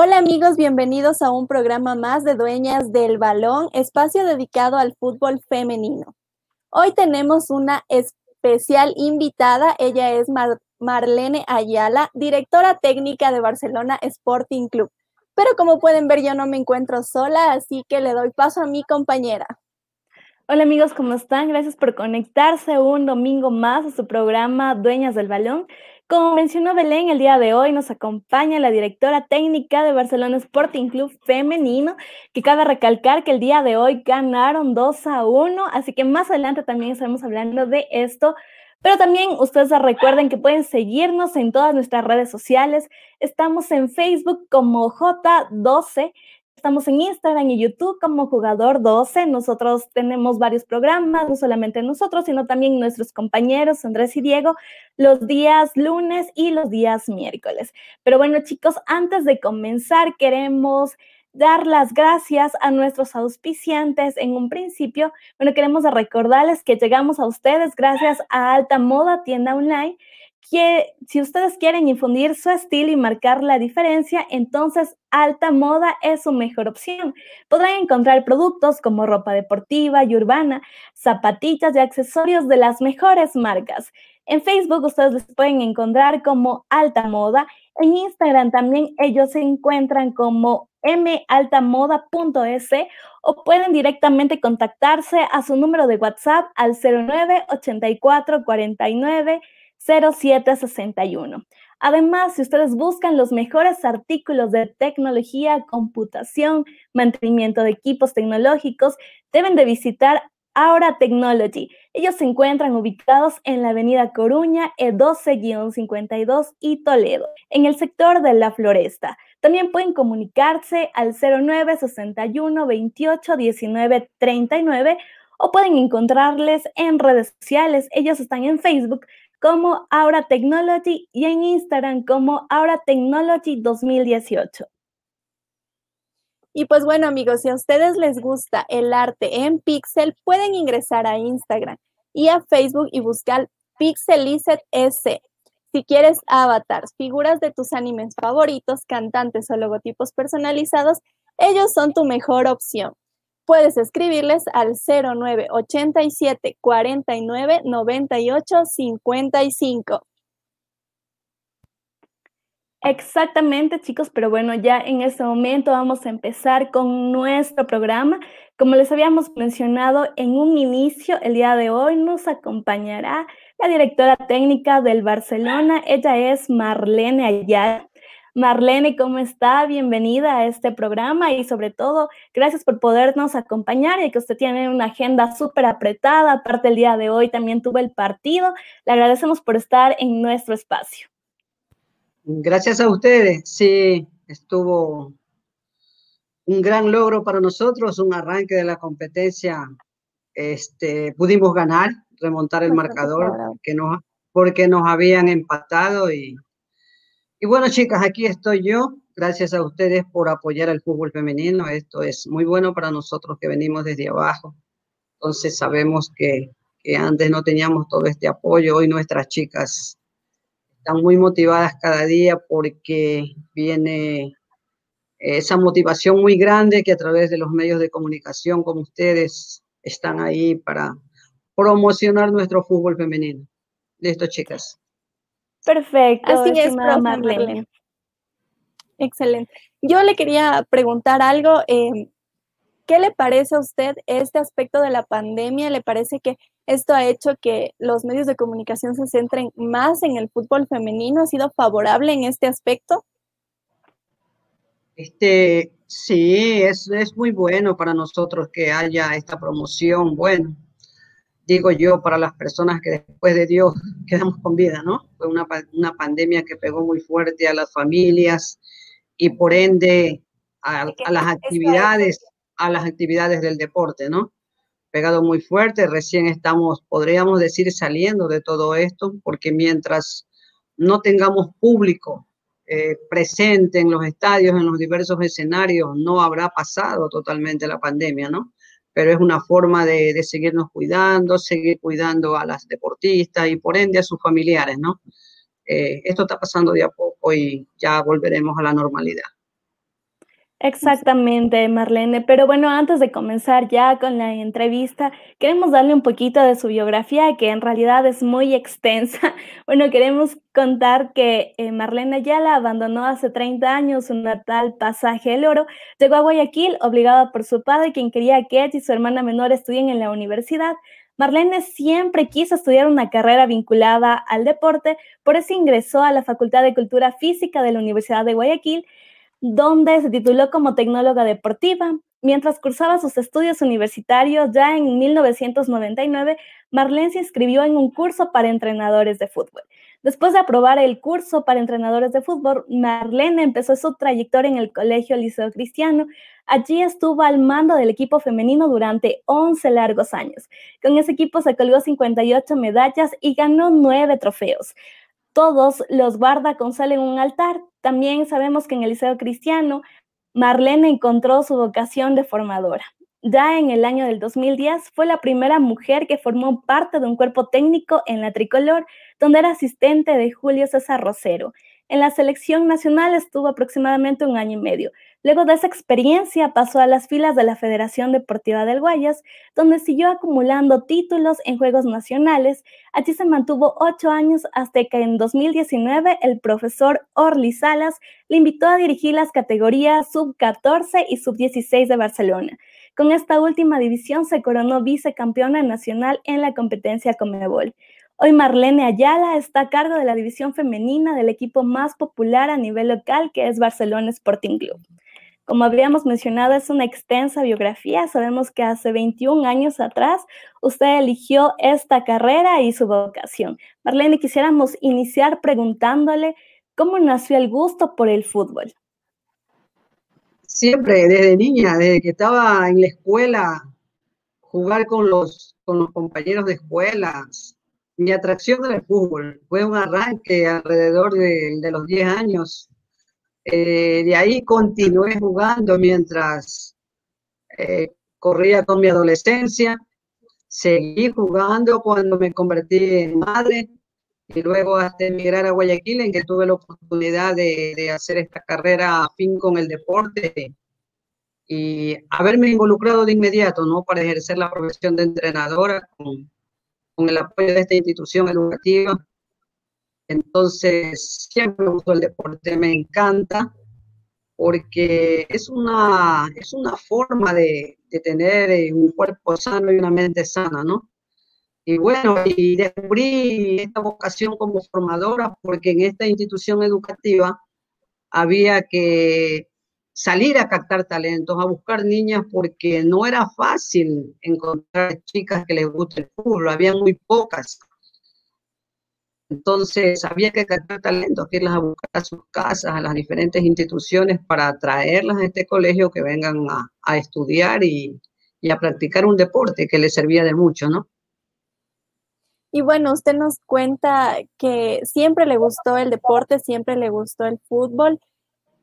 Hola amigos, bienvenidos a un programa más de Dueñas del Balón, espacio dedicado al fútbol femenino. Hoy tenemos una especial invitada, ella es Marlene Ayala, directora técnica de Barcelona Sporting Club. Pero como pueden ver, yo no me encuentro sola, así que le doy paso a mi compañera. Hola amigos, ¿cómo están? Gracias por conectarse un domingo más a su programa Dueñas del Balón. Como mencionó Belén, el día de hoy nos acompaña la directora técnica de Barcelona Sporting Club Femenino, que cabe recalcar que el día de hoy ganaron 2 a 1, así que más adelante también estaremos hablando de esto. Pero también ustedes recuerden que pueden seguirnos en todas nuestras redes sociales. Estamos en Facebook como J12 Estamos en Instagram y YouTube como Jugador 12. Nosotros tenemos varios programas, no solamente nosotros, sino también nuestros compañeros Andrés y Diego, los días lunes y los días miércoles. Pero bueno, chicos, antes de comenzar, queremos dar las gracias a nuestros auspiciantes en un principio. Bueno, queremos recordarles que llegamos a ustedes gracias a Alta Moda, tienda online si ustedes quieren infundir su estilo y marcar la diferencia, entonces alta moda es su mejor opción. Podrán encontrar productos como ropa deportiva y urbana, zapatillas y accesorios de las mejores marcas. En Facebook ustedes les pueden encontrar como alta moda. En Instagram también ellos se encuentran como maltamoda.es o pueden directamente contactarse a su número de WhatsApp al 09 84 49 0761. Además, si ustedes buscan los mejores artículos de tecnología, computación, mantenimiento de equipos tecnológicos, deben de visitar Aura Technology. Ellos se encuentran ubicados en la avenida Coruña, E12-52 y Toledo, en el sector de la Floresta. También pueden comunicarse al 0961 28 19 39 o pueden encontrarles en redes sociales. Ellos están en Facebook como Aura Technology y en Instagram como Aura Technology 2018. Y pues bueno amigos, si a ustedes les gusta el arte en Pixel, pueden ingresar a Instagram y a Facebook y buscar Pixelicet S. Si quieres avatars, figuras de tus animes favoritos, cantantes o logotipos personalizados, ellos son tu mejor opción puedes escribirles al 0987 49 98 55. Exactamente, chicos, pero bueno, ya en este momento vamos a empezar con nuestro programa. Como les habíamos mencionado en un inicio, el día de hoy nos acompañará la directora técnica del Barcelona. Ella es Marlene Ayala. Marlene, ¿cómo está? Bienvenida a este programa y sobre todo, gracias por podernos acompañar y que usted tiene una agenda súper apretada. Aparte, el día de hoy también tuve el partido. Le agradecemos por estar en nuestro espacio. Gracias a ustedes. Sí, estuvo un gran logro para nosotros, un arranque de la competencia. Este, pudimos ganar, remontar el marcador que nos, porque nos habían empatado y y bueno, chicas, aquí estoy yo. Gracias a ustedes por apoyar al fútbol femenino. Esto es muy bueno para nosotros que venimos desde abajo. Entonces sabemos que, que antes no teníamos todo este apoyo. Hoy nuestras chicas están muy motivadas cada día porque viene esa motivación muy grande que a través de los medios de comunicación como ustedes están ahí para promocionar nuestro fútbol femenino. Listo, chicas. Perfecto. Así es, Marlene. Excelente. Yo le quería preguntar algo. Em, ¿Qué le parece a usted este aspecto de la pandemia? ¿Le parece que esto ha hecho que los medios de comunicación se centren más en el fútbol femenino? ¿Ha sido favorable en este aspecto? Este, sí, es, es muy bueno para nosotros que haya esta promoción. Bueno, digo yo, para las personas que después de Dios quedamos con vida, ¿no? Fue una, una pandemia que pegó muy fuerte a las familias y por ende a, las actividades, a las actividades del deporte, ¿no? Pegado muy fuerte, recién estamos, podríamos decir, saliendo de todo esto, porque mientras no tengamos público eh, presente en los estadios, en los diversos escenarios, no habrá pasado totalmente la pandemia, ¿no? Pero es una forma de, seguirnos cuidando, seguir cuidando a las deportistas y por ende a sus familiares, ¿no? Eh, esto está pasando de a poco y ya volveremos a la normalidad. Exactamente, Marlene. Pero bueno, antes de comenzar ya con la entrevista, queremos darle un poquito de su biografía, que en realidad es muy extensa. Bueno, queremos contar que eh, Marlene la abandonó hace 30 años su natal Pasaje El Oro, llegó a Guayaquil obligada por su padre, quien quería que ella y su hermana menor estudien en la universidad. Marlene siempre quiso estudiar una carrera vinculada al deporte, por eso ingresó a la Facultad de Cultura Física de la Universidad de Guayaquil donde se tituló como tecnóloga deportiva. Mientras cursaba sus estudios universitarios, ya en 1999, Marlene se inscribió en un curso para entrenadores de fútbol. Después de aprobar el curso para entrenadores de fútbol, Marlene empezó su trayectoria en el Colegio Liceo Cristiano. Allí estuvo al mando del equipo femenino durante 11 largos años. Con ese equipo se colgó 58 medallas y ganó 9 trofeos todos los guarda con sal en un altar. También sabemos que en el Liceo Cristiano, Marlene encontró su vocación de formadora. Ya en el año del 2010 fue la primera mujer que formó parte de un cuerpo técnico en la tricolor, donde era asistente de Julio César Rosero. En la selección nacional estuvo aproximadamente un año y medio. Luego de esa experiencia pasó a las filas de la Federación Deportiva del Guayas, donde siguió acumulando títulos en Juegos Nacionales. Allí se mantuvo ocho años hasta que en 2019 el profesor Orly Salas le invitó a dirigir las categorías sub-14 y sub-16 de Barcelona. Con esta última división se coronó vicecampeona nacional en la competencia Comebol. Hoy Marlene Ayala está a cargo de la división femenina del equipo más popular a nivel local, que es Barcelona Sporting Club. Como habíamos mencionado, es una extensa biografía. Sabemos que hace 21 años atrás usted eligió esta carrera y su vocación. Marlene, quisiéramos iniciar preguntándole cómo nació el gusto por el fútbol. Siempre, desde niña, desde que estaba en la escuela, jugar con los, con los compañeros de escuela. Mi atracción del fútbol fue un arranque alrededor de, de los 10 años eh, de ahí continué jugando mientras eh, corría con mi adolescencia. Seguí jugando cuando me convertí en madre y luego hasta emigrar a Guayaquil en que tuve la oportunidad de, hacer esta carrera a fin con el deporte y haberme involucrado de inmediato, ¿no? Para ejercer la profesión de entrenadora con, con el apoyo de esta institución educativa entonces, siempre me gustó el deporte, me encanta, porque es una, es una forma de, tener eh, un cuerpo sano y una mente sana, ¿no? Y bueno, y descubrí esta vocación como formadora porque en esta institución educativa había que salir a captar talentos, a buscar niñas porque no era fácil encontrar chicas que les guste el fútbol, había muy pocas. Entonces había que captar talentos, irlas a buscar a sus casas, a las diferentes instituciones para traerlas a este colegio que vengan a, estudiar y, y, a practicar un deporte que les servía de mucho, ¿no? Y bueno, usted nos cuenta que siempre le gustó el deporte, siempre le gustó el fútbol.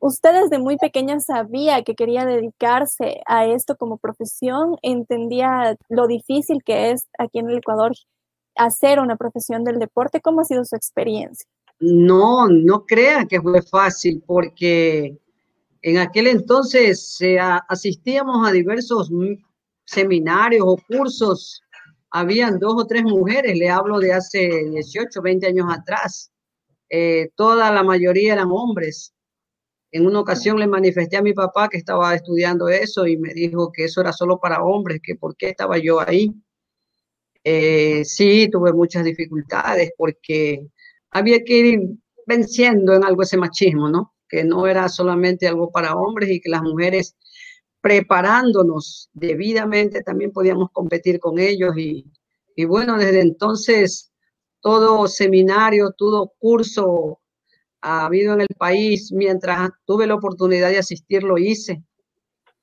Usted desde muy pequeña sabía que quería dedicarse a esto como profesión, entendía lo difícil que es aquí en el Ecuador hacer una profesión del deporte? ¿Cómo ha sido su experiencia? No, no crea que fue fácil porque en aquel entonces asistíamos a diversos seminarios o cursos. Habían dos o tres mujeres, le hablo de hace 18, 20 años atrás. Eh, toda la mayoría eran hombres. En una ocasión le manifesté a mi papá que estaba estudiando eso y me dijo que eso era solo para hombres, que por qué estaba yo ahí. Eh, sí, tuve muchas dificultades porque había que ir venciendo en algo ese machismo, ¿no? Que no era solamente algo para hombres y que las mujeres preparándonos debidamente también podíamos competir con ellos y, y bueno, desde entonces todo seminario, todo curso ha habido en el país, mientras tuve la oportunidad de asistir, lo hice.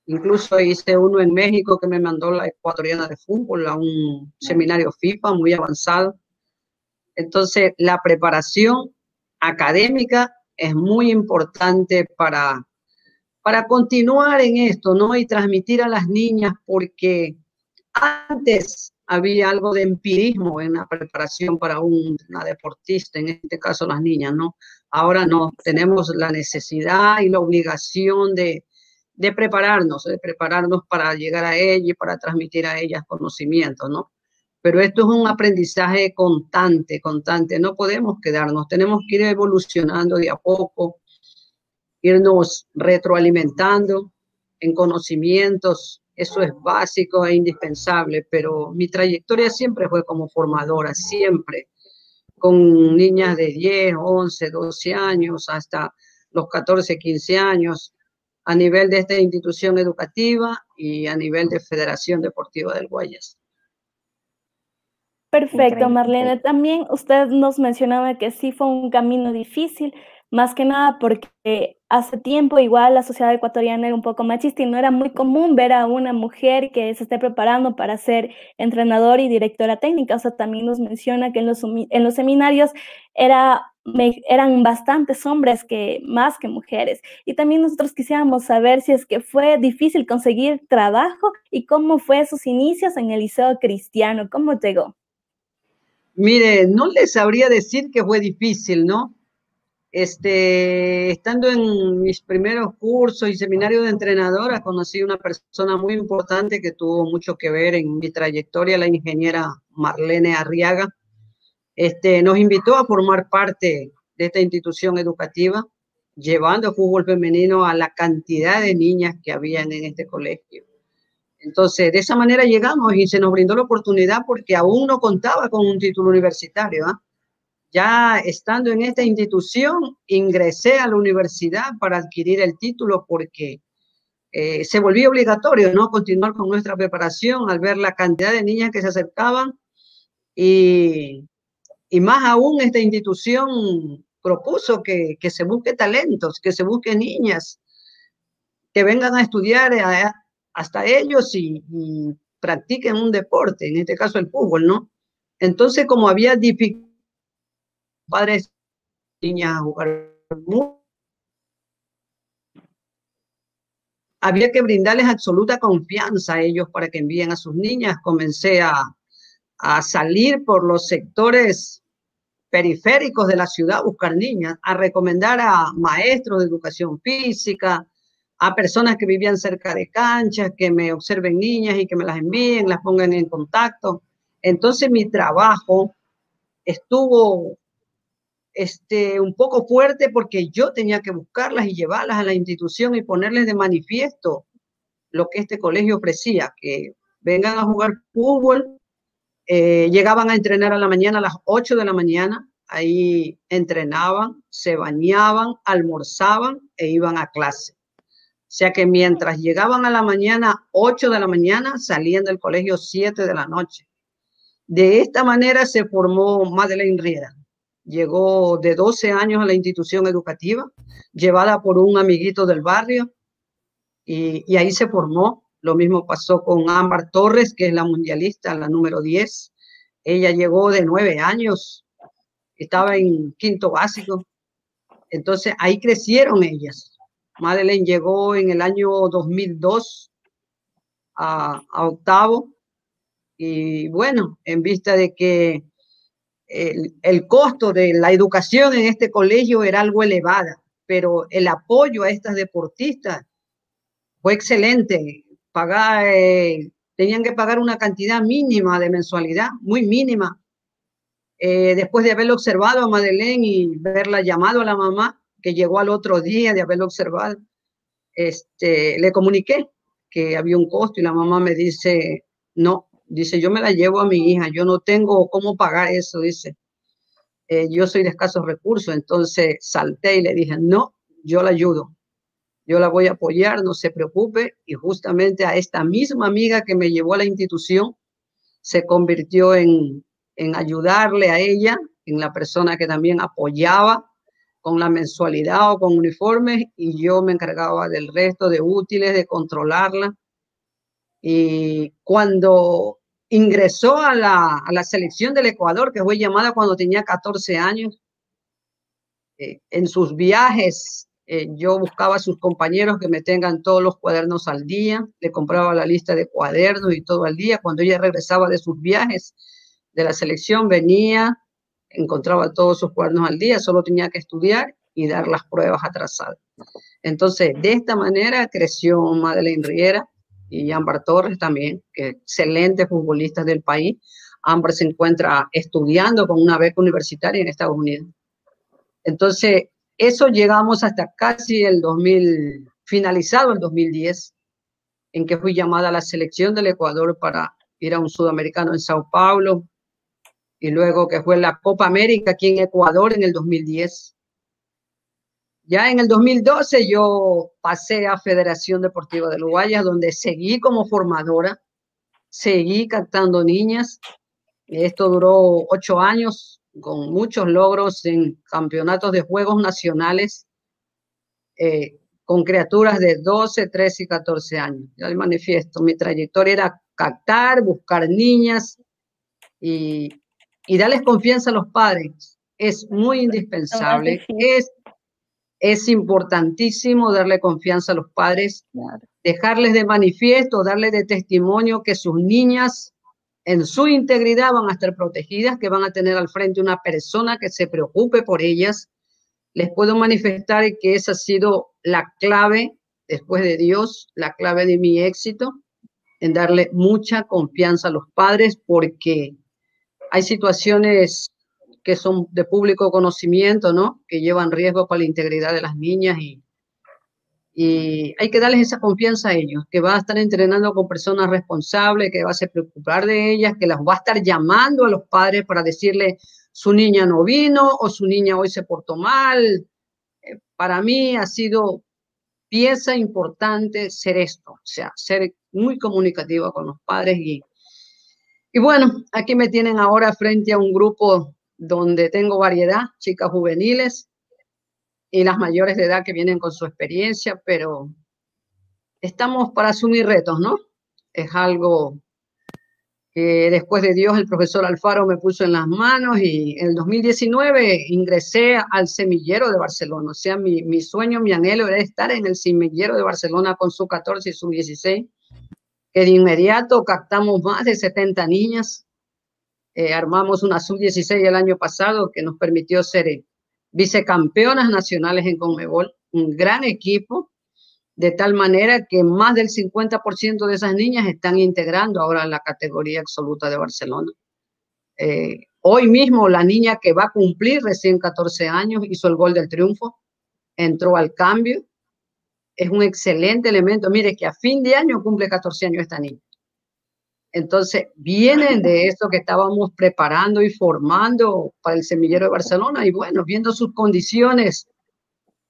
Incluso hice uno en México que me mandó la ecuatoriana de fútbol a un seminario FIFA muy avanzado. Entonces, la preparación académica es muy importante para, para continuar en esto, ¿no? Y transmitir a las niñas, porque antes había algo de empirismo en la preparación para una deportista, en este caso las niñas, ¿no? Ahora no, tenemos la necesidad y la obligación de, de prepararnos, de prepararnos para llegar a ella y para transmitir a ellas conocimientos, ¿no? Pero esto es un aprendizaje constante, constante. No podemos quedarnos, tenemos que ir evolucionando de a poco, irnos retroalimentando en conocimientos. Eso es básico e indispensable, pero mi trayectoria siempre fue como formadora, siempre, con niñas de 10, 11, 12 años hasta los 14, 15 años, a nivel de esta institución educativa y a nivel de Federación Deportiva del Guayas. Perfecto, Marlene. También usted nos mencionaba que sí fue un camino difícil, más que nada porque hace tiempo igual la sociedad ecuatoriana era un poco machista y no era muy común ver a una mujer que se esté preparando para ser entrenador y directora técnica. O sea, también nos menciona que en los, en los seminarios era, eran bastantes hombres que más que mujeres. Y también nosotros quisiéramos saber si es que fue difícil conseguir trabajo y cómo fue sus inicios en el liceo cristiano, cómo llegó. Mire, no les sabría decir que fue difícil, ¿no? Este, estando en mis primeros cursos y seminarios de entrenadora, conocí una persona muy importante que tuvo mucho que ver en mi trayectoria, la ingeniera Marlene Arriaga. Este, nos invitó a formar parte de esta institución educativa, llevando fútbol femenino a la cantidad de niñas que habían en este colegio. Entonces, de esa manera llegamos y se nos brindó la oportunidad porque aún no contaba con un título universitario. ¿ah? Ya estando en esta institución, ingresé a la universidad para adquirir el título porque eh, se volvía obligatorio, ¿no? Continuar con nuestra preparación al ver la cantidad de niñas que se acercaban y, y más aún esta institución propuso que, que, se busque talentos, que se busque niñas que vengan a estudiar hasta ellos y, y, practiquen un deporte, en este caso el fútbol, ¿no? Entonces, como había dificultades padres niñas a jugar había que brindarles absoluta confianza a ellos para que envíen a sus niñas. Comencé a, a salir por los sectores periféricos de la ciudad buscar niñas, a recomendar a maestros de educación física, a personas que vivían cerca de canchas, que me observen niñas y que me las envíen, las pongan en contacto. Entonces mi trabajo estuvo este, un poco fuerte porque yo tenía que buscarlas y llevarlas a la institución y ponerles de manifiesto lo que este colegio ofrecía, que vengan a jugar fútbol, eh, llegaban a entrenar a la mañana a las 8 de la mañana, ahí entrenaban, se bañaban, almorzaban e iban a clase. O sea que mientras llegaban a la mañana, 8 de la mañana, salían del colegio 7 de la noche. De esta manera se formó Madeleine Riera llegó de 12 años a la institución educativa, llevada por un amiguito del barrio, y, ahí se formó. Lo mismo pasó con Ámbar Torres, que es la mundialista, la número 10. Ella llegó de 9 años, estaba en quinto básico. Entonces ahí crecieron ellas. Madeleine llegó en el año 2002 a, a octavo. Y bueno, en vista de que el, costo de la educación en este colegio era algo elevada, pero el apoyo a estas deportistas fue excelente. Pagar, eh, tenían que pagar una cantidad mínima de mensualidad, muy mínima. Eh, después de haberlo observado a Madeleine y verla llamado a la mamá, que llegó al otro día de haberlo observado, este, le comuniqué que había un costo y la mamá me dice, no, Dice, yo me la llevo a mi hija, yo no tengo cómo pagar eso, dice. Eh, yo soy de escasos recursos, entonces salté y le dije, no, yo la ayudo, yo la voy a apoyar, no se preocupe. Y justamente a esta misma amiga que me llevó a la institución, se convirtió en, en ayudarle a ella, en la persona que también apoyaba con la mensualidad o con uniformes y yo me encargaba del resto de útiles, de controlarla. Y cuando ingresó a la, a la selección del Ecuador, que fue llamada cuando tenía 14 años, eh, en sus viajes, eh, yo buscaba a sus compañeros que me tengan todos los cuadernos al día, le compraba la lista de cuadernos y todo al día. Cuando ella regresaba de sus viajes de la selección, venía, encontraba todos sus cuadernos al día, solo tenía que estudiar y dar las pruebas atrasadas. Entonces, de esta manera creció Madeleine Riera y Ámbar Torres también, que excelentes futbolistas del país. Ámbar se encuentra estudiando con una beca universitaria en Estados Unidos. Entonces, eso llegamos hasta casi el 2000, finalizado el 2010, en que fui llamada a la selección del Ecuador para ir a un sudamericano en Sao Paulo, y luego que fue la Copa América aquí en Ecuador en el 2010. Ya en el 2012 yo pasé a Federación Deportiva de Uruguay, donde seguí como formadora, seguí captando niñas. Esto duró ocho años, con muchos logros en campeonatos de juegos nacionales, eh, con criaturas de 12, 13 y 14 años. Ya el manifiesto, mi trayectoria era captar, buscar niñas y, y darles confianza a los padres. Es muy indispensable, es, es importantísimo darle confianza a los padres, dejarles de manifiesto, darles de testimonio que sus niñas en su integridad van a estar protegidas, que van a tener al frente una persona que se preocupe por ellas. Les puedo manifestar que esa ha sido la clave, después de Dios, la clave de mi éxito, en darle mucha confianza a los padres, porque hay situaciones que son de público conocimiento, ¿no? Que llevan riesgo para la integridad de las niñas y, y hay que darles esa confianza a ellos, que va a estar entrenando con personas responsables, que va a se preocupar de ellas, que las va a estar llamando a los padres para decirle su niña no vino o su niña hoy se portó mal. Eh, para mí ha sido pieza importante ser esto, o sea, ser muy comunicativa con los padres y, y bueno, aquí me tienen ahora frente a un grupo donde tengo variedad, chicas juveniles, y las mayores de edad que vienen con su experiencia, pero estamos para asumir retos, ¿no? Es algo que después de Dios el profesor Alfaro me puso en las manos y en el 2019 ingresé al semillero de Barcelona. O sea, mi, mi sueño, mi anhelo era estar en el semillero de Barcelona con su 14 y su 16, que de inmediato captamos más de 70 niñas. Eh, armamos una sub-16 el año pasado que nos permitió ser vicecampeonas nacionales en Conmebol, un gran equipo, de tal manera que más del 50% de esas niñas están integrando ahora la categoría absoluta de Barcelona. Eh, hoy mismo la niña que va a cumplir recién 14 años hizo el gol del triunfo, entró al cambio, es un excelente elemento. Mire que a fin de año cumple 14 años esta niña. Entonces, vienen de eso que estábamos preparando y formando para el semillero de Barcelona y bueno, viendo sus condiciones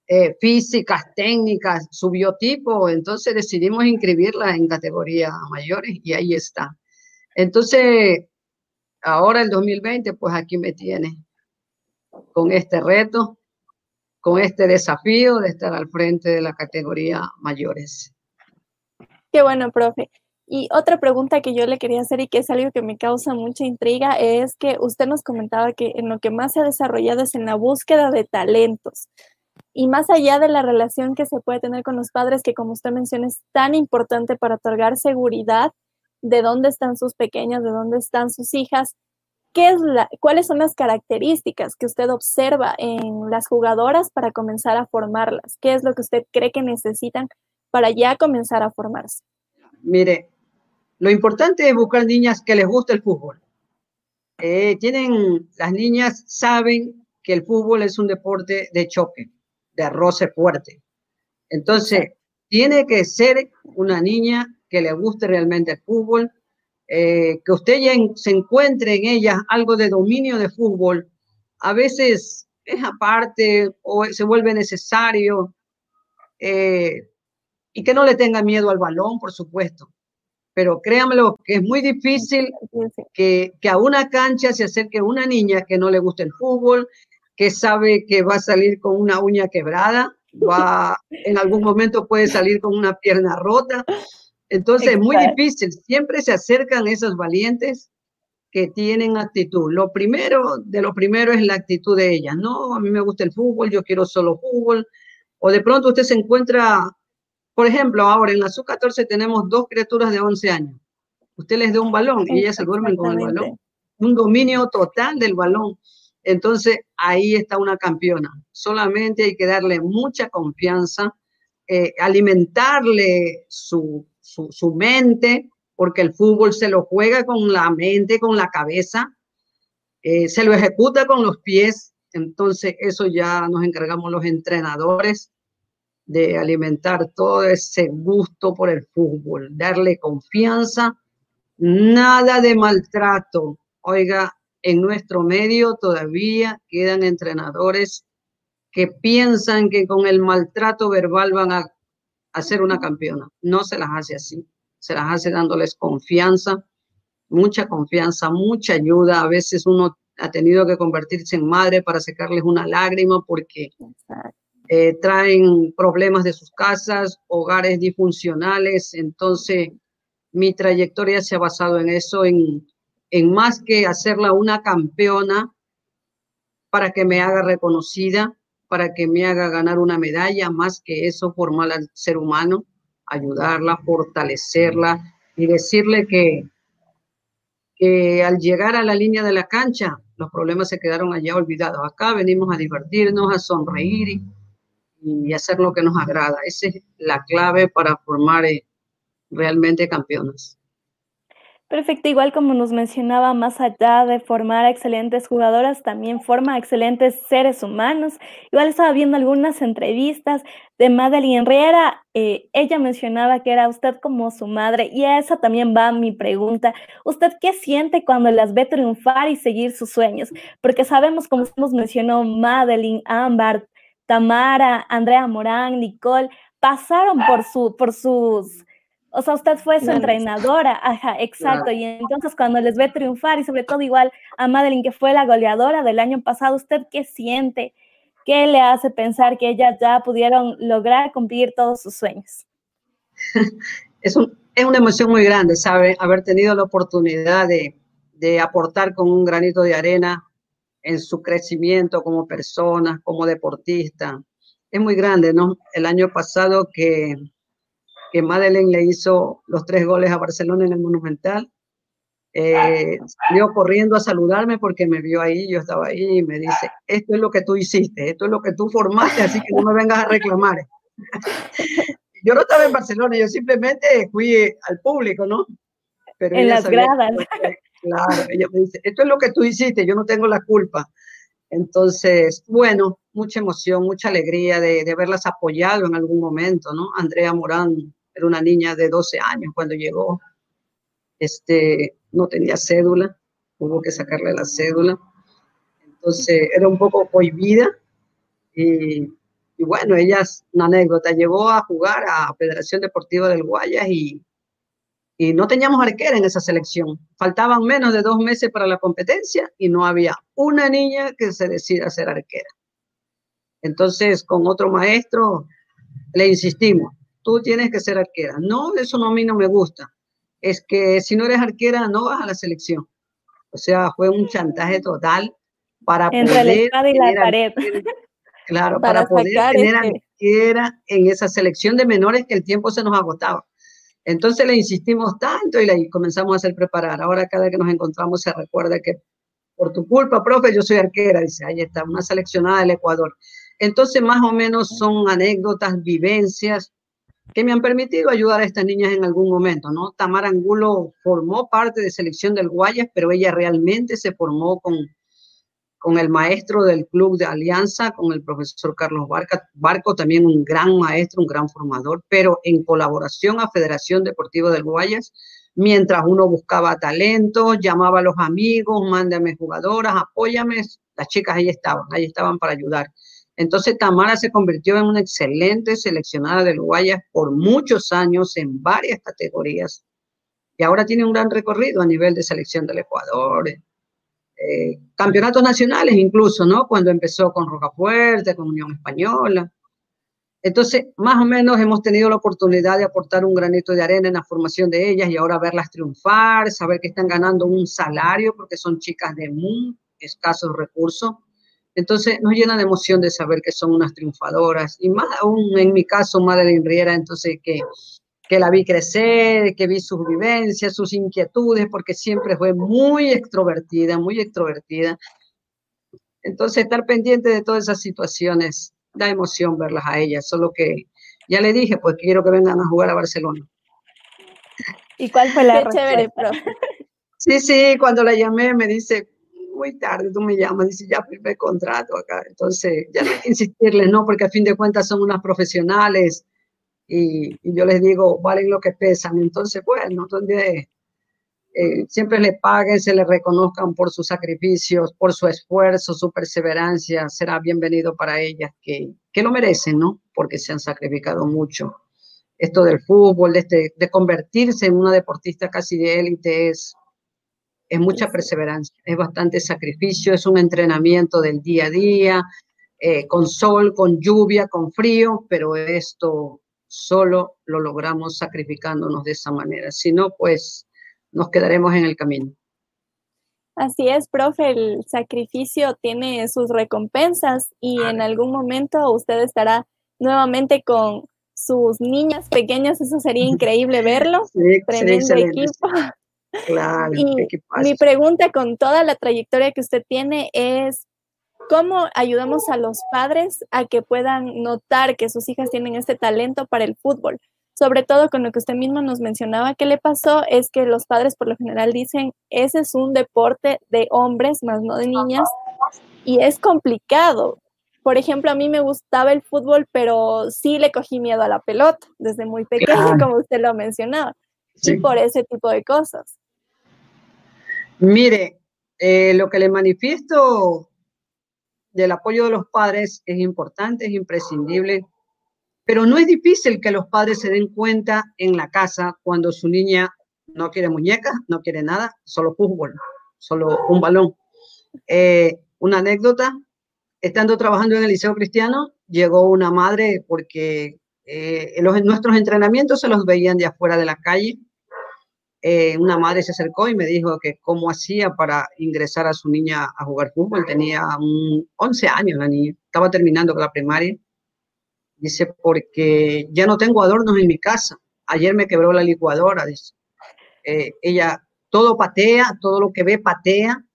eh, físicas, técnicas, su biotipo, entonces decidimos inscribirla en categorías mayores y ahí está. Entonces, ahora el 2020, pues aquí me tiene con este reto, con este desafío de estar al frente de la categoría mayores. Qué bueno, profe. Y otra pregunta que yo le quería hacer y que es algo que me causa mucha intriga es que usted nos comentaba que en lo que más se ha desarrollado es en la búsqueda de talentos. Y más allá de la relación que se puede tener con los padres, que como usted menciona es tan importante para otorgar seguridad de dónde están sus pequeñas, de dónde están sus hijas, ¿qué es la, ¿cuáles son las características que usted observa en las jugadoras para comenzar a formarlas? ¿Qué es lo que usted cree que necesitan para ya comenzar a formarse? Mire, lo importante es buscar niñas que les guste el fútbol. Eh, tienen, las niñas saben que el fútbol es un deporte de choque, de roce fuerte. Entonces, tiene que ser una niña que le guste realmente el fútbol, eh, que usted ya se encuentre en ella algo de dominio de fútbol. A veces es aparte o se vuelve necesario eh, y que no le tenga miedo al balón, por supuesto pero créanmelo que es muy difícil que, que, a una cancha se acerque una niña que no le gusta el fútbol, que sabe que va a salir con una uña quebrada, va, en algún momento puede salir con una pierna rota. Entonces es muy difícil, siempre se acercan esos valientes que tienen actitud. Lo primero de lo primero es la actitud de ellas. No, a mí me gusta el fútbol, yo quiero solo fútbol. O de pronto usted se encuentra por ejemplo, ahora en la sub-14 tenemos dos criaturas de 11 años. Usted les da un balón y ellas se duermen con el balón. Un dominio total del balón. Entonces, ahí está una campeona. Solamente hay que darle mucha confianza, eh, alimentarle su, su, mente, porque el fútbol se lo juega con la mente, con la cabeza, eh, se lo ejecuta con los pies. Entonces, eso ya nos encargamos los entrenadores de alimentar todo ese gusto por el fútbol, darle confianza, nada de maltrato. Oiga, en nuestro medio todavía quedan entrenadores que piensan que con el maltrato verbal van a hacer una campeona. No se las hace así, se las hace dándoles confianza, mucha confianza, mucha ayuda. A veces uno ha tenido que convertirse en madre para sacarles una lágrima porque eh, traen problemas de sus casas, hogares disfuncionales. Entonces, mi trayectoria se ha basado en eso, en, en más que hacerla una campeona para que me haga reconocida, para que me haga ganar una medalla, más que eso, formar al ser humano, ayudarla, fortalecerla y decirle que, que al llegar a la línea de la cancha, los problemas se quedaron allá olvidados. Acá venimos a divertirnos, a sonreír y, hacer lo que nos agrada. Esa es la clave para formar eh, realmente campeonas. Perfecto, igual como nos mencionaba, más allá de formar a excelentes jugadoras, también forma a excelentes seres humanos. Igual estaba viendo algunas entrevistas de Madeline Riera, eh, ella mencionaba que era usted como su madre y a esa también va mi pregunta. ¿Usted qué siente cuando las ve triunfar y seguir sus sueños? Porque sabemos, como nos mencionó Madeline, Ámbar, Tamara, Andrea Morán, Nicole, pasaron por, su, por sus o sea, usted fue su entrenadora, ajá, exacto. Y entonces cuando les ve triunfar y sobre todo igual a Madeline, que fue la goleadora del año pasado, ¿usted qué siente? ¿Qué le hace pensar que ellas ya pudieron lograr cumplir todos sus sueños? Es, es una emoción muy grande, ¿sabe? Haber tenido la oportunidad de, de aportar con un granito de arena en su crecimiento como persona, como deportista. Es muy grande, ¿no? El año pasado que que Madeleine le hizo los tres goles a Barcelona en el Monumental. Eh, salió corriendo a saludarme porque me vio ahí, yo estaba ahí y me dice, esto es lo que tú hiciste, esto es lo que tú formaste, así que no me vengas a reclamar. yo no estaba en Barcelona, yo simplemente fui al público, ¿no? Pero en las gradas. Claro, ella me dice, esto es lo que tú hiciste, yo no tengo la culpa. Entonces, bueno, mucha emoción, mucha alegría de, de haberlas apoyado en algún momento, ¿no? Andrea Morán era una niña de 12 años cuando llegó. Este, no tenía cédula, hubo que sacarle la cédula. Entonces era un poco prohibida. Y, y bueno, ella una anécdota. Llegó a jugar a Federación Deportiva del Guayas y, y no teníamos arquera en esa selección. Faltaban menos de dos meses para la competencia y no había una niña que se decida ser arquera. Entonces, con otro maestro, le insistimos, tú tienes que ser arquera. No, eso no, a mí no me gusta. Es que si no eres arquera, no vas a la selección. O sea, fue un chantaje total para Entre poder... la espada y la pared. claro, para, poder tener arquera en esa selección de menores que el tiempo se nos agotaba. Entonces le insistimos tanto y le comenzamos a hacer preparar. Ahora cada que nos encontramos se recuerda que por tu culpa, profe, yo soy arquera. Dice, ahí está, una seleccionada del Ecuador. Entonces, más o menos son anécdotas, vivencias que me han permitido ayudar a estas niñas en algún momento, ¿no? Tamara Angulo formó parte de selección del Guayas, pero ella realmente se formó con, con el maestro del club de Alianza, con el profesor Carlos Barca, Barco, también un gran maestro, un gran formador, pero en colaboración a Federación Deportiva del Guayas, mientras uno buscaba talento, llamaba a los amigos, mándame jugadoras, apóyame, las chicas ahí estaban, ahí estaban para ayudar. Entonces Tamara se convirtió en una excelente seleccionada del Guayas por muchos años en varias categorías y ahora tiene un gran recorrido a nivel de selección del Ecuador, campeonatos nacionales incluso, ¿no? Cuando empezó con Rocafuerte, con Unión Española. Entonces, más o menos hemos tenido la oportunidad de aportar un granito de arena en la formación de ellas y ahora verlas triunfar, saber que están ganando un salario porque son chicas de muy escasos recursos entonces nos llena de emoción de saber que son unas triunfadoras y más aún en mi caso, Madeleine Riera, entonces que, que la vi crecer, que vi sus vivencias, sus inquietudes, porque siempre fue muy extrovertida, muy extrovertida. Entonces, estar pendiente de todas esas situaciones da emoción verlas a ellas, solo que ya le dije, pues quiero que vengan a jugar a Barcelona. ¿Y cuál fue la chévere, profe? Sí, sí, cuando la llamé me dice, muy tarde tú me llamas, dice, ya firmé contrato acá. Entonces, ya no hay que insistirles, no, porque a fin de cuentas son unas profesionales y, yo les digo, valen lo que pesan. Entonces, bueno, donde eh, siempre les paguen, se les reconozcan por sus sacrificios, por su esfuerzo, su perseverancia, será bienvenido para ellas, que, que lo merecen, ¿no? Porque se han sacrificado mucho. Esto del fútbol, de, este, de convertirse en una deportista casi de élite es es mucha perseverancia, es bastante sacrificio, es un entrenamiento del día a día, eh, con sol, con lluvia, con frío, pero esto solo lo logramos sacrificándonos de esa manera. Si no, pues nos quedaremos en el camino. Así es, profe, el sacrificio tiene sus recompensas y en algún momento usted estará nuevamente con sus niñas pequeñas, eso sería increíble verlo. Tremendo equipo. Claro. Y mi pregunta con toda la trayectoria que usted tiene es, ¿cómo ayudamos a los padres a que puedan notar que sus hijas tienen este talento para el fútbol? Sobre todo con lo que usted mismo nos mencionaba, ¿qué le pasó? Es que los padres por lo general dicen, ese es un deporte de hombres, más no de niñas, y es complicado. Por ejemplo, a mí me gustaba el fútbol, pero sí le cogí miedo a la pelota desde muy pequeña, como usted lo mencionaba, y por ese tipo de cosas. Mire, eh, lo que le manifiesto del apoyo de los padres es importante, es imprescindible, pero no es difícil que los padres se den cuenta en la casa cuando su niña no quiere muñecas, no quiere nada, solo fútbol, solo un balón. Eh, una anécdota, estando trabajando en el Liceo Cristiano, llegó una madre porque eh, nuestros entrenamientos se los veían de afuera de la calle eh, una madre se acercó y me dijo que cómo hacía para ingresar a su niña a jugar fútbol. Tenía un 11 años la niña, estaba terminando la primaria. Dice, porque ya no tengo adornos en mi casa. Ayer me quebró la licuadora, dice. Eh, ella todo patea, todo lo que ve patea.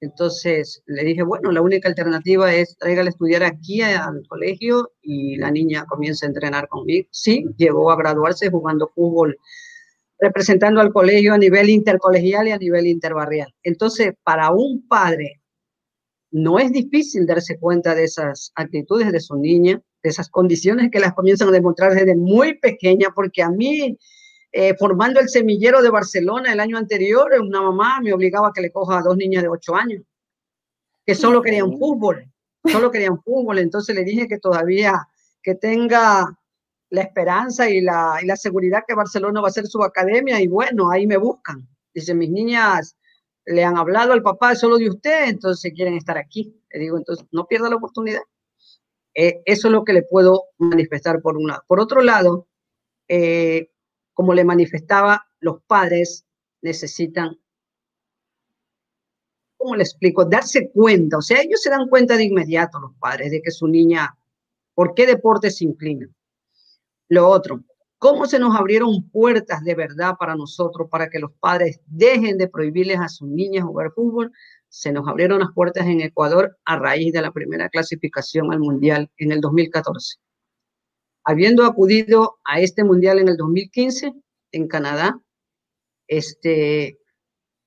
Entonces le dije, bueno, la única alternativa es tráigale a estudiar aquí al colegio y la niña comienza a entrenar conmigo. Sí, llegó a graduarse jugando fútbol representando al colegio a nivel intercolegial y a nivel interbarrial. Entonces, para un padre, no es difícil darse cuenta de esas actitudes de su niña, de esas condiciones que las comienzan a demostrar desde muy pequeña, porque a mí, eh, formando el semillero de Barcelona el año anterior, una mamá me obligaba a que le coja a dos niñas de ocho años, que solo querían fútbol, solo querían fútbol. Entonces le dije que todavía que tenga la esperanza y la, y la seguridad que Barcelona va a ser su academia y bueno, ahí me buscan. Dice, mis niñas le han hablado al papá solo de usted, entonces quieren estar aquí. Le digo, entonces no pierda la oportunidad. Eh, eso es lo que le puedo manifestar por un lado. Por otro lado, eh, como le manifestaba, los padres necesitan, ¿cómo le explico? Darse cuenta, o sea, ellos se dan cuenta de inmediato, los padres, de que su niña, ¿por qué deporte se inclina? Lo otro, ¿cómo se nos abrieron puertas de verdad para nosotros, para que los padres dejen de prohibirles a sus niñas jugar fútbol? Se nos abrieron las puertas en Ecuador a raíz de la primera clasificación al Mundial en el 2014. Habiendo acudido a este Mundial en el 2015 en Canadá, este,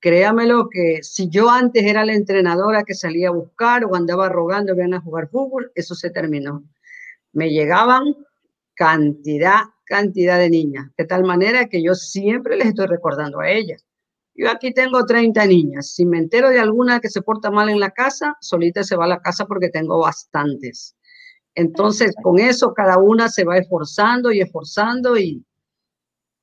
créamelo que si yo antes era la entrenadora que salía a buscar o andaba rogando que a jugar fútbol, eso se terminó. Me llegaban cantidad, cantidad de niñas, de tal manera que yo siempre les estoy recordando a ellas. Yo aquí tengo 30 niñas. Si me entero de alguna que se porta mal en la casa, solita se va a la casa porque tengo bastantes. Entonces, con eso cada una se va esforzando y esforzando y,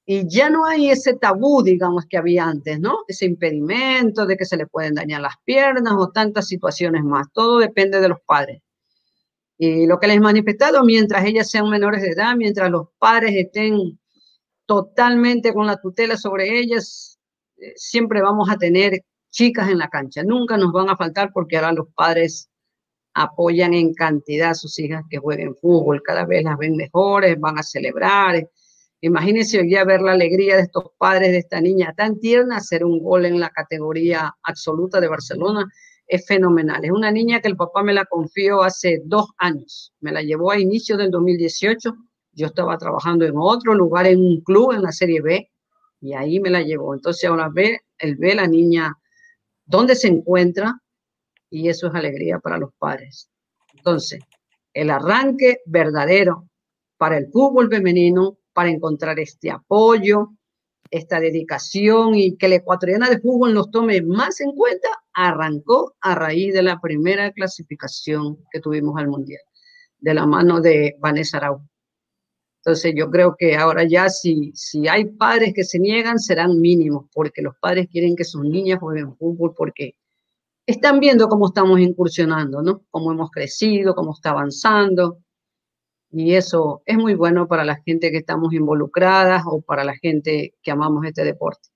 y ya no hay ese tabú, digamos, que había antes, ¿no? Ese impedimento de que se le pueden dañar las piernas o tantas situaciones más. Todo depende de los padres. Y lo que les he manifestado, mientras ellas sean menores de edad, mientras los padres estén totalmente con la tutela sobre ellas, eh, siempre vamos a tener chicas en la cancha. Nunca nos van a faltar porque ahora los padres apoyan en cantidad a sus hijas que jueguen fútbol, cada vez las ven mejores, van a celebrar. Imagínense hoy día ver la alegría de estos padres de esta niña tan tierna, hacer un gol en la categoría absoluta de Barcelona es fenomenal. Es una niña que el papá me la confió hace dos años. Me la llevó a inicio del 2018. Yo estaba trabajando en otro lugar, en un club, en la Serie B, y ahí me la llevó. Entonces ahora ve, él ve la niña dónde se encuentra y eso es alegría para los padres. Entonces, el arranque verdadero para el fútbol femenino, para encontrar este apoyo, esta dedicación y que la ecuatoriana de fútbol nos tome más en cuenta, arrancó a raíz de la primera clasificación que tuvimos al Mundial, de la mano de Vanessa Arau. Entonces yo creo que ahora ya si, si hay padres que se niegan, serán mínimos, porque los padres quieren que sus niñas jueguen fútbol, porque están viendo cómo estamos incursionando, ¿no? Cómo hemos crecido, cómo está avanzando. Y eso es muy bueno para la gente que estamos involucradas o para la gente que amamos este deporte.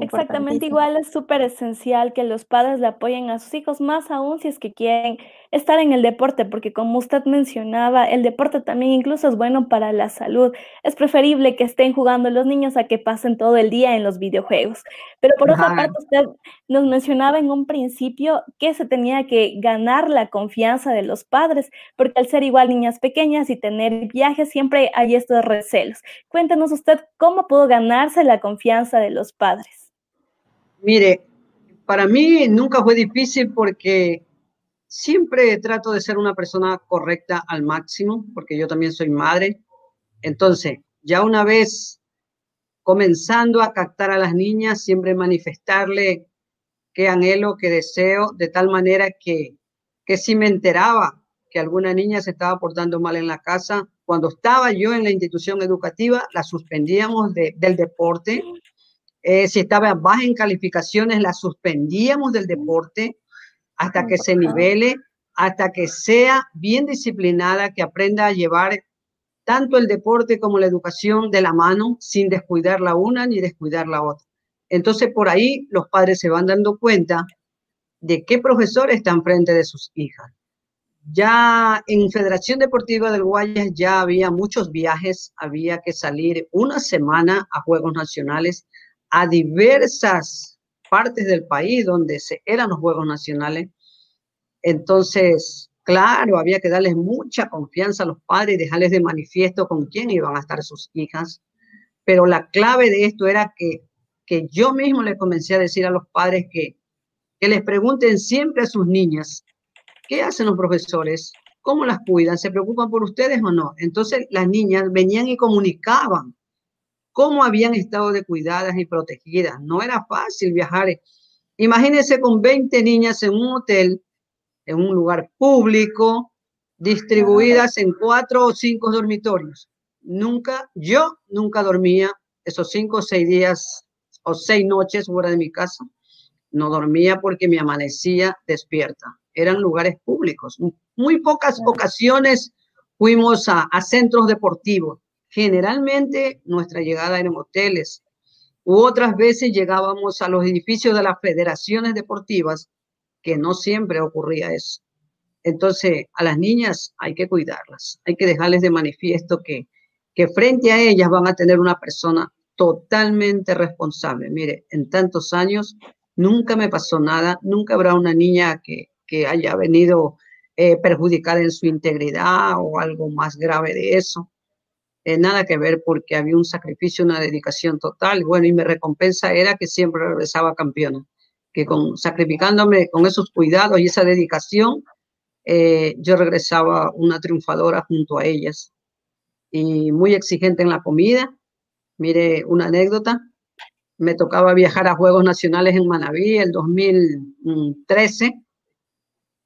Exactamente igual es súper esencial que los padres le apoyen a sus hijos, más aún si es que quieren estar en el deporte, porque como usted mencionaba, el deporte también incluso es bueno para la salud. Es preferible que estén jugando los niños a que pasen todo el día en los videojuegos. Pero por otra parte, usted nos mencionaba en un principio que se tenía que ganar la confianza de los padres, porque al ser igual niñas pequeñas y tener viajes, siempre hay estos recelos. Cuéntenos usted cómo pudo ganarse la confianza de los padres. Mire, para mí nunca fue difícil porque siempre trato de ser una persona correcta al máximo, porque yo también soy madre. Entonces, ya una vez comenzando a captar a las niñas, siempre manifestarle qué anhelo, qué deseo, de tal manera que, que si me enteraba que alguna niña se estaba portando mal en la casa, cuando estaba yo en la institución educativa, la suspendíamos del deporte. Eh, si estaba baja en calificaciones, la suspendíamos del deporte hasta que se nivele, hasta que sea bien disciplinada, que aprenda a llevar tanto el deporte como la educación de la mano, sin descuidar la una ni descuidar la otra. Entonces, por ahí los padres se van dando cuenta de qué profesor está enfrente de sus hijas. Ya en Federación Deportiva del Guayas ya había muchos viajes, había que salir una semana a Juegos Nacionales a diversas partes del país donde se eran los Juegos Nacionales. Entonces, claro, había que darles mucha confianza a los padres y dejarles de manifiesto con quién iban a estar sus hijas. Pero la clave de esto era que, que yo mismo le comencé a decir a los padres que, que les pregunten siempre a sus niñas, ¿qué hacen los profesores? ¿Cómo las cuidan? ¿Se preocupan por ustedes o no? Entonces las niñas venían y comunicaban cómo habían estado de cuidadas y protegidas. No era fácil viajar. Imagínense con 20 niñas en un hotel, en un lugar público, distribuidas en cuatro o cinco dormitorios. Nunca, yo nunca dormía esos cinco o seis días o seis noches fuera de mi casa. No dormía porque me amanecía despierta. Eran lugares públicos. Muy pocas ocasiones fuimos a, a centros deportivos Generalmente nuestra llegada era en hoteles u otras veces llegábamos a los edificios de las federaciones deportivas, que no siempre ocurría eso. Entonces, a las niñas hay que cuidarlas, hay que dejarles de manifiesto que, que frente a ellas van a tener una persona totalmente responsable. Mire, en tantos años nunca me pasó nada, nunca habrá una niña que, que haya venido eh, perjudicada en su integridad o algo más grave de eso. Eh, nada que ver porque había un sacrificio, una dedicación total. Bueno, y mi recompensa era que siempre regresaba campeona, que con sacrificándome con esos cuidados y esa dedicación, eh, yo regresaba una triunfadora junto a ellas. Y muy exigente en la comida. Mire, una anécdota. Me tocaba viajar a Juegos Nacionales en Manabí el 2013,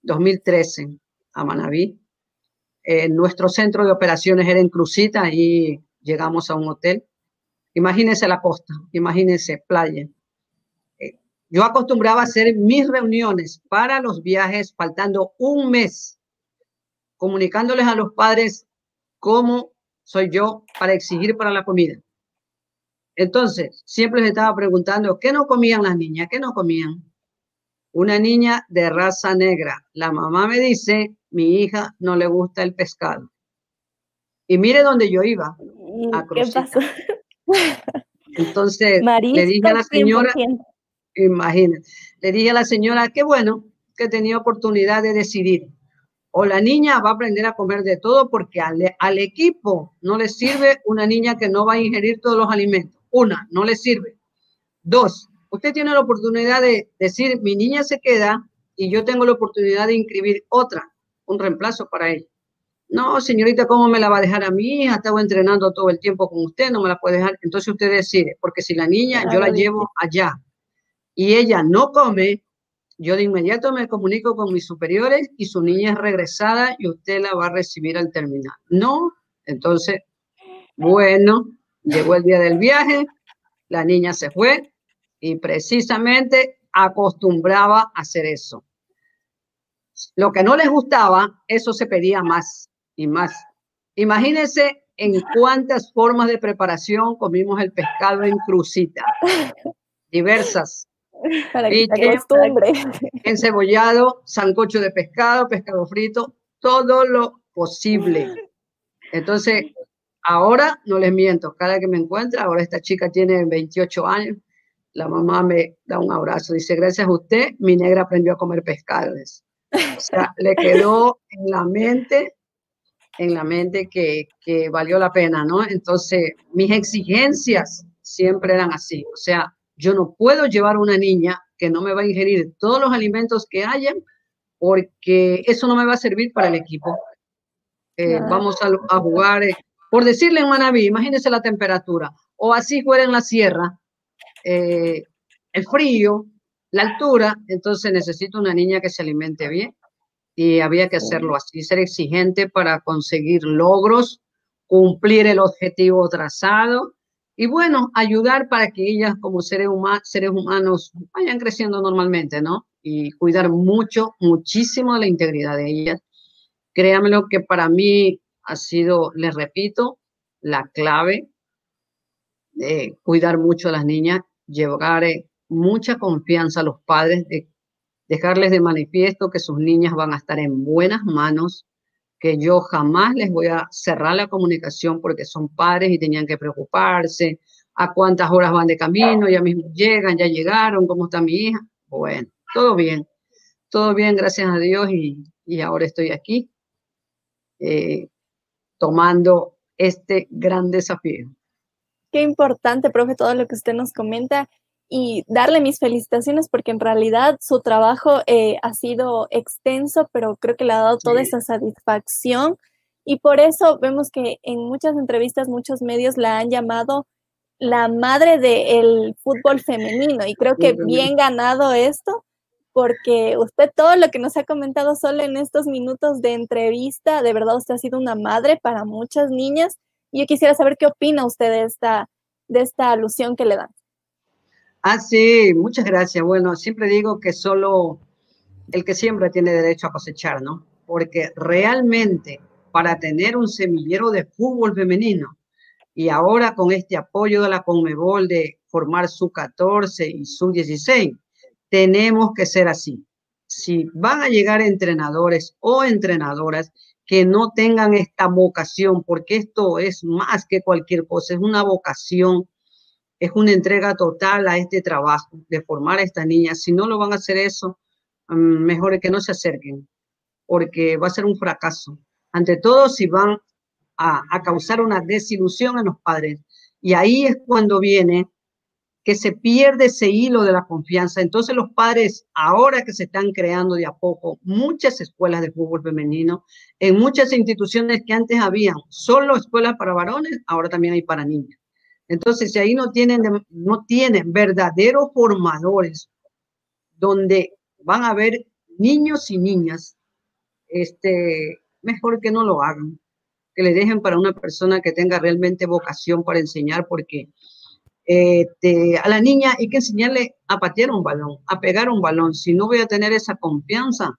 2013 a Manabí nuestro centro de operaciones era en Crucita y llegamos a un hotel. Imagínense la costa, imagínense playa. Eh, yo acostumbraba a hacer mis reuniones para los viajes faltando un mes, comunicándoles a los padres cómo soy yo para exigir para la comida. Entonces, siempre les estaba preguntando, ¿qué no comían las niñas? ¿Qué no comían? Una niña de raza negra. La mamá me dice mi hija no le gusta el pescado. Y mire dónde yo iba. A ¿Qué pasó? Entonces le dije a la señora, Imagínense. Le dije a la señora, qué bueno que tenía oportunidad de decidir. O la niña va a aprender a comer de todo porque al, al equipo no le sirve una niña que no va a ingerir todos los alimentos. Una, no le sirve. Dos, usted tiene la oportunidad de decir, mi niña se queda y yo tengo la oportunidad de inscribir otra, un reemplazo para ella. No, señorita, ¿cómo me la va a dejar a mi hija? Estaba entrenando todo el tiempo con usted, no me la puede dejar. Entonces usted decide, porque si la niña yo la llevo allá y ella no come, yo de inmediato me comunico con mis superiores y su niña es regresada y usted la va a recibir al terminar. No, entonces, bueno, llegó el día del viaje, la niña se fue y precisamente acostumbraba a hacer eso. Lo que no les gustaba, eso se pedía más y más. Imagínense en cuántas formas de preparación comimos el pescado en crucita. Diversas. Para que costumbre. Encebollado, sancocho de pescado, pescado frito, todo lo posible. Entonces, ahora no les miento, cada que me encuentra, ahora esta chica tiene 28 años, la mamá me da un abrazo, dice, gracias a usted, mi negra aprendió a comer pescado. O sea, le quedó en la mente, en la mente que, que valió la pena, ¿no? Entonces, mis exigencias siempre eran así. O sea, yo no puedo llevar una niña que no me va a ingerir todos los alimentos que hayan, porque eso no me va a servir para el equipo. Eh, vamos a, jugar, eh, por decirle en Manaví, imagínense la temperatura, o así fuera en la sierra, eh, el frío, la altura, entonces necesito una niña que se alimente bien y había que hacerlo así, ser exigente para conseguir logros, cumplir el objetivo trazado y bueno, ayudar para que ellas como seres, seres humanos vayan creciendo normalmente, ¿no? Y cuidar mucho, muchísimo de la integridad de ellas. Créanmelo que para mí ha sido, les repito, la clave de cuidar mucho a las niñas, llevar eh, mucha confianza a los padres, de dejarles de manifiesto que sus niñas van a estar en buenas manos, que yo jamás les voy a cerrar la comunicación porque son padres y tenían que preocuparse, a cuántas horas van de camino, ya mismo llegan, ya llegaron, cómo está mi hija. Bueno, todo bien, todo bien, gracias a Dios y, ahora estoy aquí eh, tomando este gran desafío. Qué importante, profe, todo lo que usted nos comenta y darle mis felicitaciones porque en realidad su trabajo eh, ha sido extenso, pero creo que le ha dado toda esa satisfacción. Y por eso vemos que en muchas entrevistas muchos medios la han llamado la madre del fútbol femenino. Y creo que bien ganado esto porque usted todo lo que nos ha comentado solo en estos minutos de entrevista, de verdad usted ha sido una madre para muchas niñas yo quisiera saber qué opina usted de esta, de esta alusión que le dan. Ah, sí, muchas gracias. Bueno, siempre digo que solo el que siembra tiene derecho a cosechar, ¿no? Porque realmente para tener un semillero de fútbol femenino y ahora con este apoyo de la Conmebol de formar su 14 y su 16, tenemos que ser así. Si van a llegar entrenadores o entrenadoras que no tengan esta vocación, porque esto es más que cualquier cosa, es una vocación es una entrega total a este trabajo de formar a estas niñas. Si no lo van a hacer eso, mm, mejor que no se acerquen, porque va a ser un fracaso. Ante todo, si van a, a causar una desilusión en los padres. Y ahí es cuando viene que se pierde ese hilo de la confianza. Entonces los padres, ahora que se están creando de a poco muchas escuelas de fútbol femenino, en muchas instituciones que antes habían solo escuelas para varones, ahora también hay para niñas. Entonces, si ahí no tienen, no tienen verdaderos formadores donde van a haber niños y niñas, este, mejor que no lo hagan, que le dejen para una persona que tenga realmente vocación para enseñar, porque este, a la niña hay que enseñarle a patear un balón, a pegar un balón. Si no voy a tener esa confianza,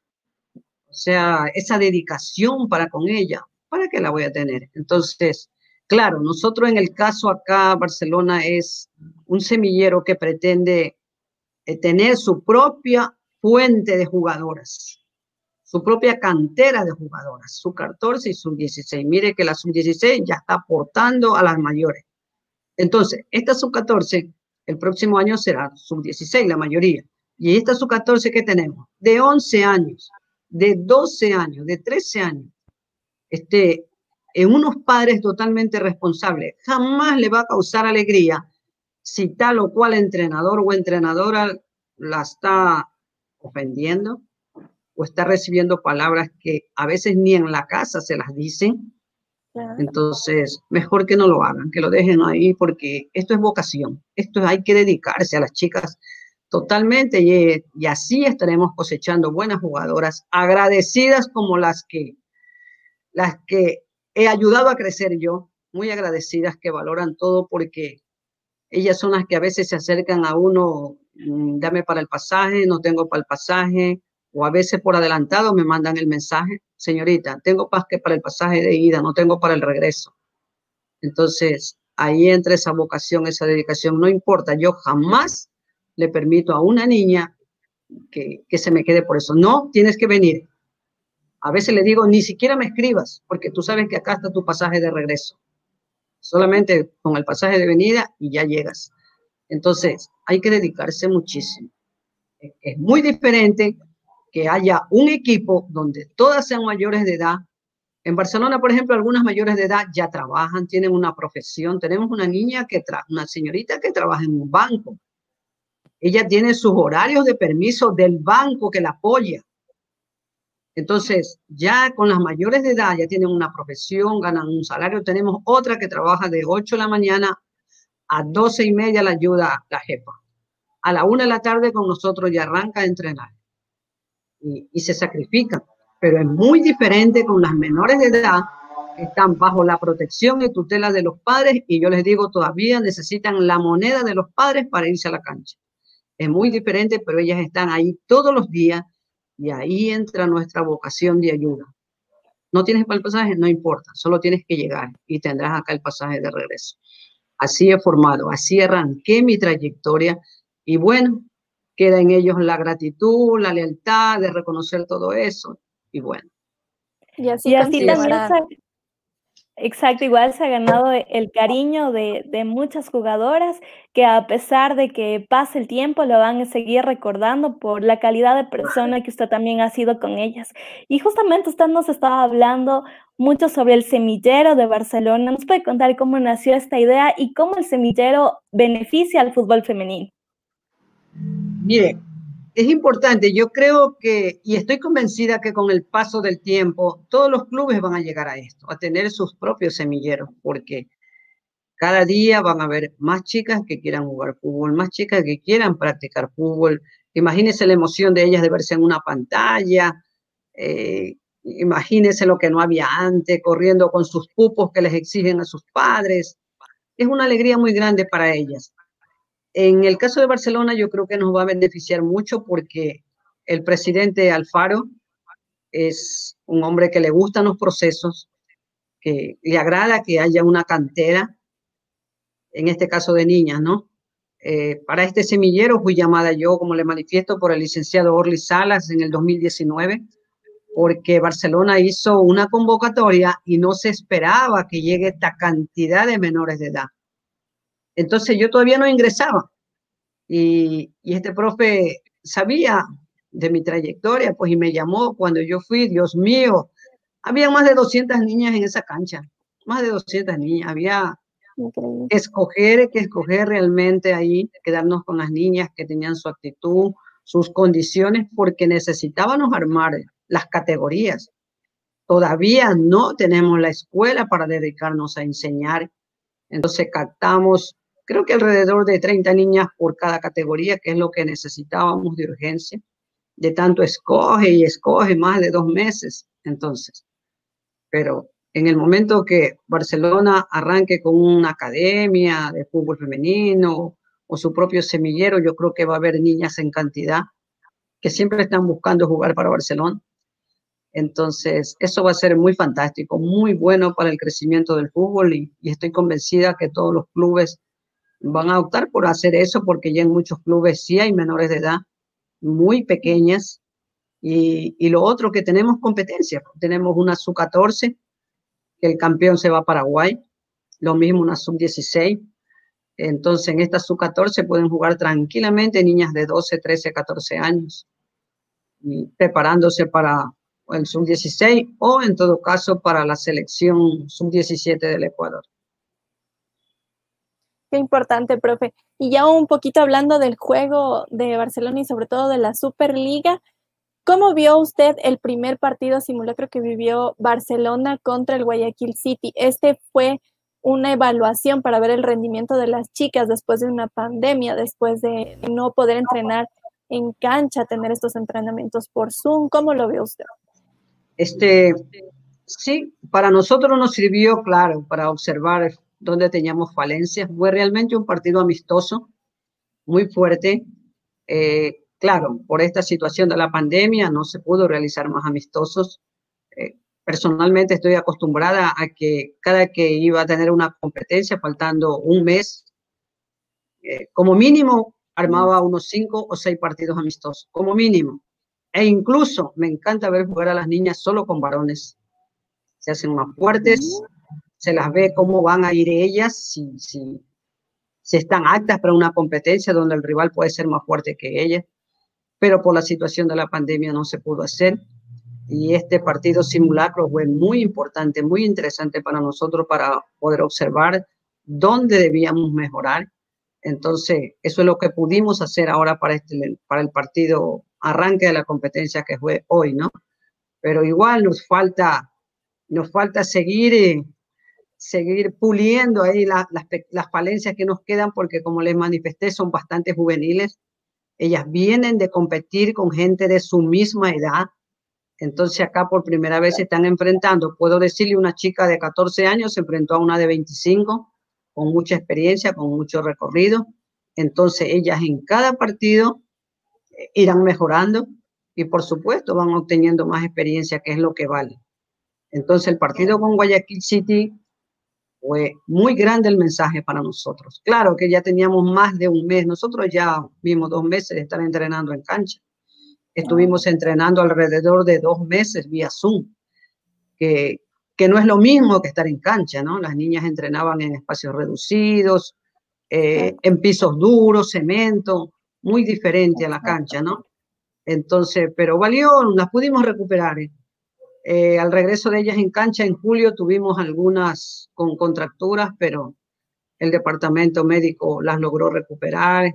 o sea, esa dedicación para con ella, ¿para qué la voy a tener? Entonces, Claro, nosotros en el caso acá, Barcelona es un semillero que pretende eh, tener su propia fuente de jugadoras, su propia cantera de jugadoras, su 14 y su 16. Mire que la sub-16 ya está aportando a las mayores. Entonces, esta sub-14 El próximo año será sub-16, la mayoría. Y esta sub-14 que tenemos, de 11 años, de 12 años, de 13 años, este, en unos padres totalmente responsables, jamás le va a causar alegría si tal o cual entrenador o entrenadora la está ofendiendo o está recibiendo palabras que a veces ni en la casa se las dicen. Entonces, mejor que no lo hagan, que lo dejen ahí porque esto es vocación, esto hay que dedicarse a las chicas totalmente y, y así estaremos cosechando buenas jugadoras agradecidas como las que las que he ayudado a crecer yo, muy agradecidas que valoran todo porque ellas son las que a veces se acercan a uno, mm, dame para el pasaje, no tengo para el pasaje, o a veces por adelantado me mandan el mensaje, señorita, tengo para el pasaje de ida, no tengo para el regreso. Entonces, ahí entra esa vocación, esa dedicación, no importa, yo jamás le permito a una niña que, que se me quede por eso. No, tienes que venir. A veces le digo, ni siquiera me escribas, porque tú sabes que acá está tu pasaje de regreso. Solamente con el pasaje de venida y ya llegas. Entonces, hay que dedicarse muchísimo. Es muy diferente que haya un equipo donde todas sean mayores de edad. En Barcelona, por ejemplo, algunas mayores de edad ya trabajan, tienen una profesión. Tenemos una niña que una señorita que trabaja en un banco. Ella tiene sus horarios de permiso del banco que la apoya. Entonces, ya con las mayores de edad, ya tienen una profesión, ganan un salario. Tenemos otra que trabaja de 8 de la mañana a 12 y media la ayuda la jefa. A la 1 de la tarde con nosotros ya arranca a entrenar y, se sacrifican. Pero es muy diferente con las menores de edad que están bajo la protección y tutela de los padres y yo les digo, todavía necesitan la moneda de los padres para irse a la cancha. Es muy diferente, pero ellas están ahí todos los días y ahí entra nuestra vocación de ayuda. No tienes para el pasaje, no importa, solo tienes que llegar y tendrás acá el pasaje de regreso. Así he formado, así arranqué mi trayectoria y bueno, queda en ellos la gratitud, la lealtad de reconocer todo eso y bueno. Y así, también Exacto, igual se ha ganado el cariño de, de, muchas jugadoras que a pesar de que pase el tiempo lo van a seguir recordando por la calidad de persona que usted también ha sido con ellas. Y justamente usted nos estaba hablando mucho sobre el semillero de Barcelona. ¿Nos puede contar cómo nació esta idea y cómo el semillero beneficia al fútbol femenino? Mire, es importante, yo creo que, y estoy convencida que con el paso del tiempo, todos los clubes van a llegar a esto, a tener sus propios semilleros, porque cada día van a haber más chicas que quieran jugar fútbol, más chicas que quieran practicar fútbol. Imagínense la emoción de ellas de verse en una pantalla, eh, imagínense lo que no había antes, corriendo con sus pupos que les exigen a sus padres. Es una alegría muy grande para ellas. En el caso de Barcelona, yo creo que nos va a beneficiar mucho porque el presidente Alfaro es un hombre que le gustan los procesos, que le agrada que haya una cantera, en este caso de niñas, ¿no? Eh, para este semillero fui llamada yo, como le manifiesto, por el licenciado Orly Salas en el 2019, porque Barcelona hizo una convocatoria y no se esperaba que llegue esta cantidad de menores de edad. Entonces yo todavía no ingresaba. Y, este profe sabía de mi trayectoria, pues, y me llamó cuando yo fui, Dios mío, había más de 200 niñas en esa cancha, más de 200 niñas, había que escoger, que escoger realmente ahí, quedarnos con las niñas que tenían su actitud, sus condiciones, porque necesitábamos armar las categorías. Todavía no tenemos la escuela para dedicarnos a enseñar. Entonces captamos creo que alrededor de 30 niñas por cada categoría, que es lo que necesitábamos de urgencia. De tanto escoge y escoge más de dos meses, entonces. Pero en el momento que Barcelona arranque con una academia de fútbol femenino o su propio semillero, yo creo que va a haber niñas en cantidad que siempre están buscando jugar para Barcelona. Entonces, eso va a ser muy fantástico, muy bueno para el crecimiento del fútbol y, y estoy convencida que todos los clubes van a optar por hacer eso porque ya en muchos clubes sí hay menores de edad muy pequeñas. Y, y lo otro que tenemos competencia, tenemos una sub-14, que el campeón se va a Paraguay, lo mismo una sub-16. Entonces, en esta sub-14 pueden jugar tranquilamente niñas de 12, 13, 14 años, preparándose para el sub-16 o, en todo caso, para la selección sub-17 del Ecuador. Qué importante, profe. Y ya un poquito hablando del juego de Barcelona y sobre todo de la Superliga, ¿cómo vio usted el primer partido simulacro que vivió Barcelona contra el Guayaquil City? Este fue una evaluación para ver el rendimiento de las chicas después de una pandemia, después de no poder entrenar en cancha, tener estos entrenamientos por Zoom. ¿Cómo lo ve usted? Este, sí, para nosotros nos sirvió, claro, para observar dónde teníamos falencias. Fue realmente un partido amistoso, muy fuerte. Eh, claro, por esta situación de la pandemia no se pudo realizar más amistosos. Eh, personalmente estoy acostumbrada a que cada que iba a tener una competencia, faltando un mes, eh, como mínimo armaba unos cinco o seis partidos amistosos, como mínimo. E incluso me encanta ver jugar a las niñas solo con varones. Se hacen más fuertes, se las ve cómo van a ir ellas, si, si, están aptas para una competencia donde el rival puede ser más fuerte que ellas. Pero por la situación de la pandemia no se pudo hacer y este partido simulacro fue muy importante, muy interesante para nosotros para poder observar dónde debíamos mejorar. Entonces, eso es lo que pudimos hacer ahora para, este, para el partido arranque de la competencia que fue hoy, ¿no? Pero igual nos falta, nos falta seguir, eh, seguir puliendo ahí las, las falencias que nos quedan porque como les manifesté son bastante juveniles. Ellas vienen de competir con gente de su misma edad, entonces acá por primera vez se están enfrentando. Puedo decirle, una chica de 14 años se enfrentó a una de 25 con mucha experiencia, con mucho recorrido. Entonces ellas en cada partido eh, irán mejorando y por supuesto van obteniendo más experiencia, que es lo que vale. Entonces el partido con Guayaquil City fue muy grande el mensaje para nosotros. Claro que ya teníamos más de un mes, nosotros ya vimos dos meses de estar entrenando en cancha. Estuvimos entrenando alrededor de dos meses vía Zoom, que, que no es lo mismo que estar en cancha, ¿no? Las niñas entrenaban en espacios reducidos, eh, en pisos duros, cemento, muy diferente a la cancha, ¿no? Entonces, pero valió, las pudimos recuperar. ¿Eh? Al regreso de ellas en cancha en julio tuvimos algunas con contracturas, pero el departamento médico las logró recuperar.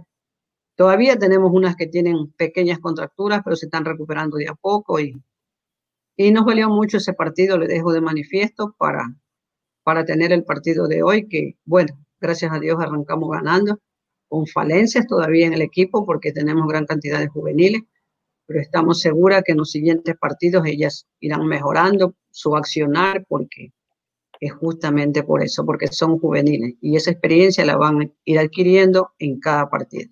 Todavía tenemos unas que tienen pequeñas contracturas, pero se están recuperando de a poco y, y nos valió mucho ese partido, le dejo de manifiesto para, para tener el partido de hoy, que bueno, gracias a Dios arrancamos ganando, con falencias todavía en el equipo porque tenemos gran cantidad de juveniles, pero estamos seguras que en los siguientes partidos ellas irán mejorando su accionar porque es justamente por eso, porque son juveniles y esa experiencia la van a ir adquiriendo en cada partido.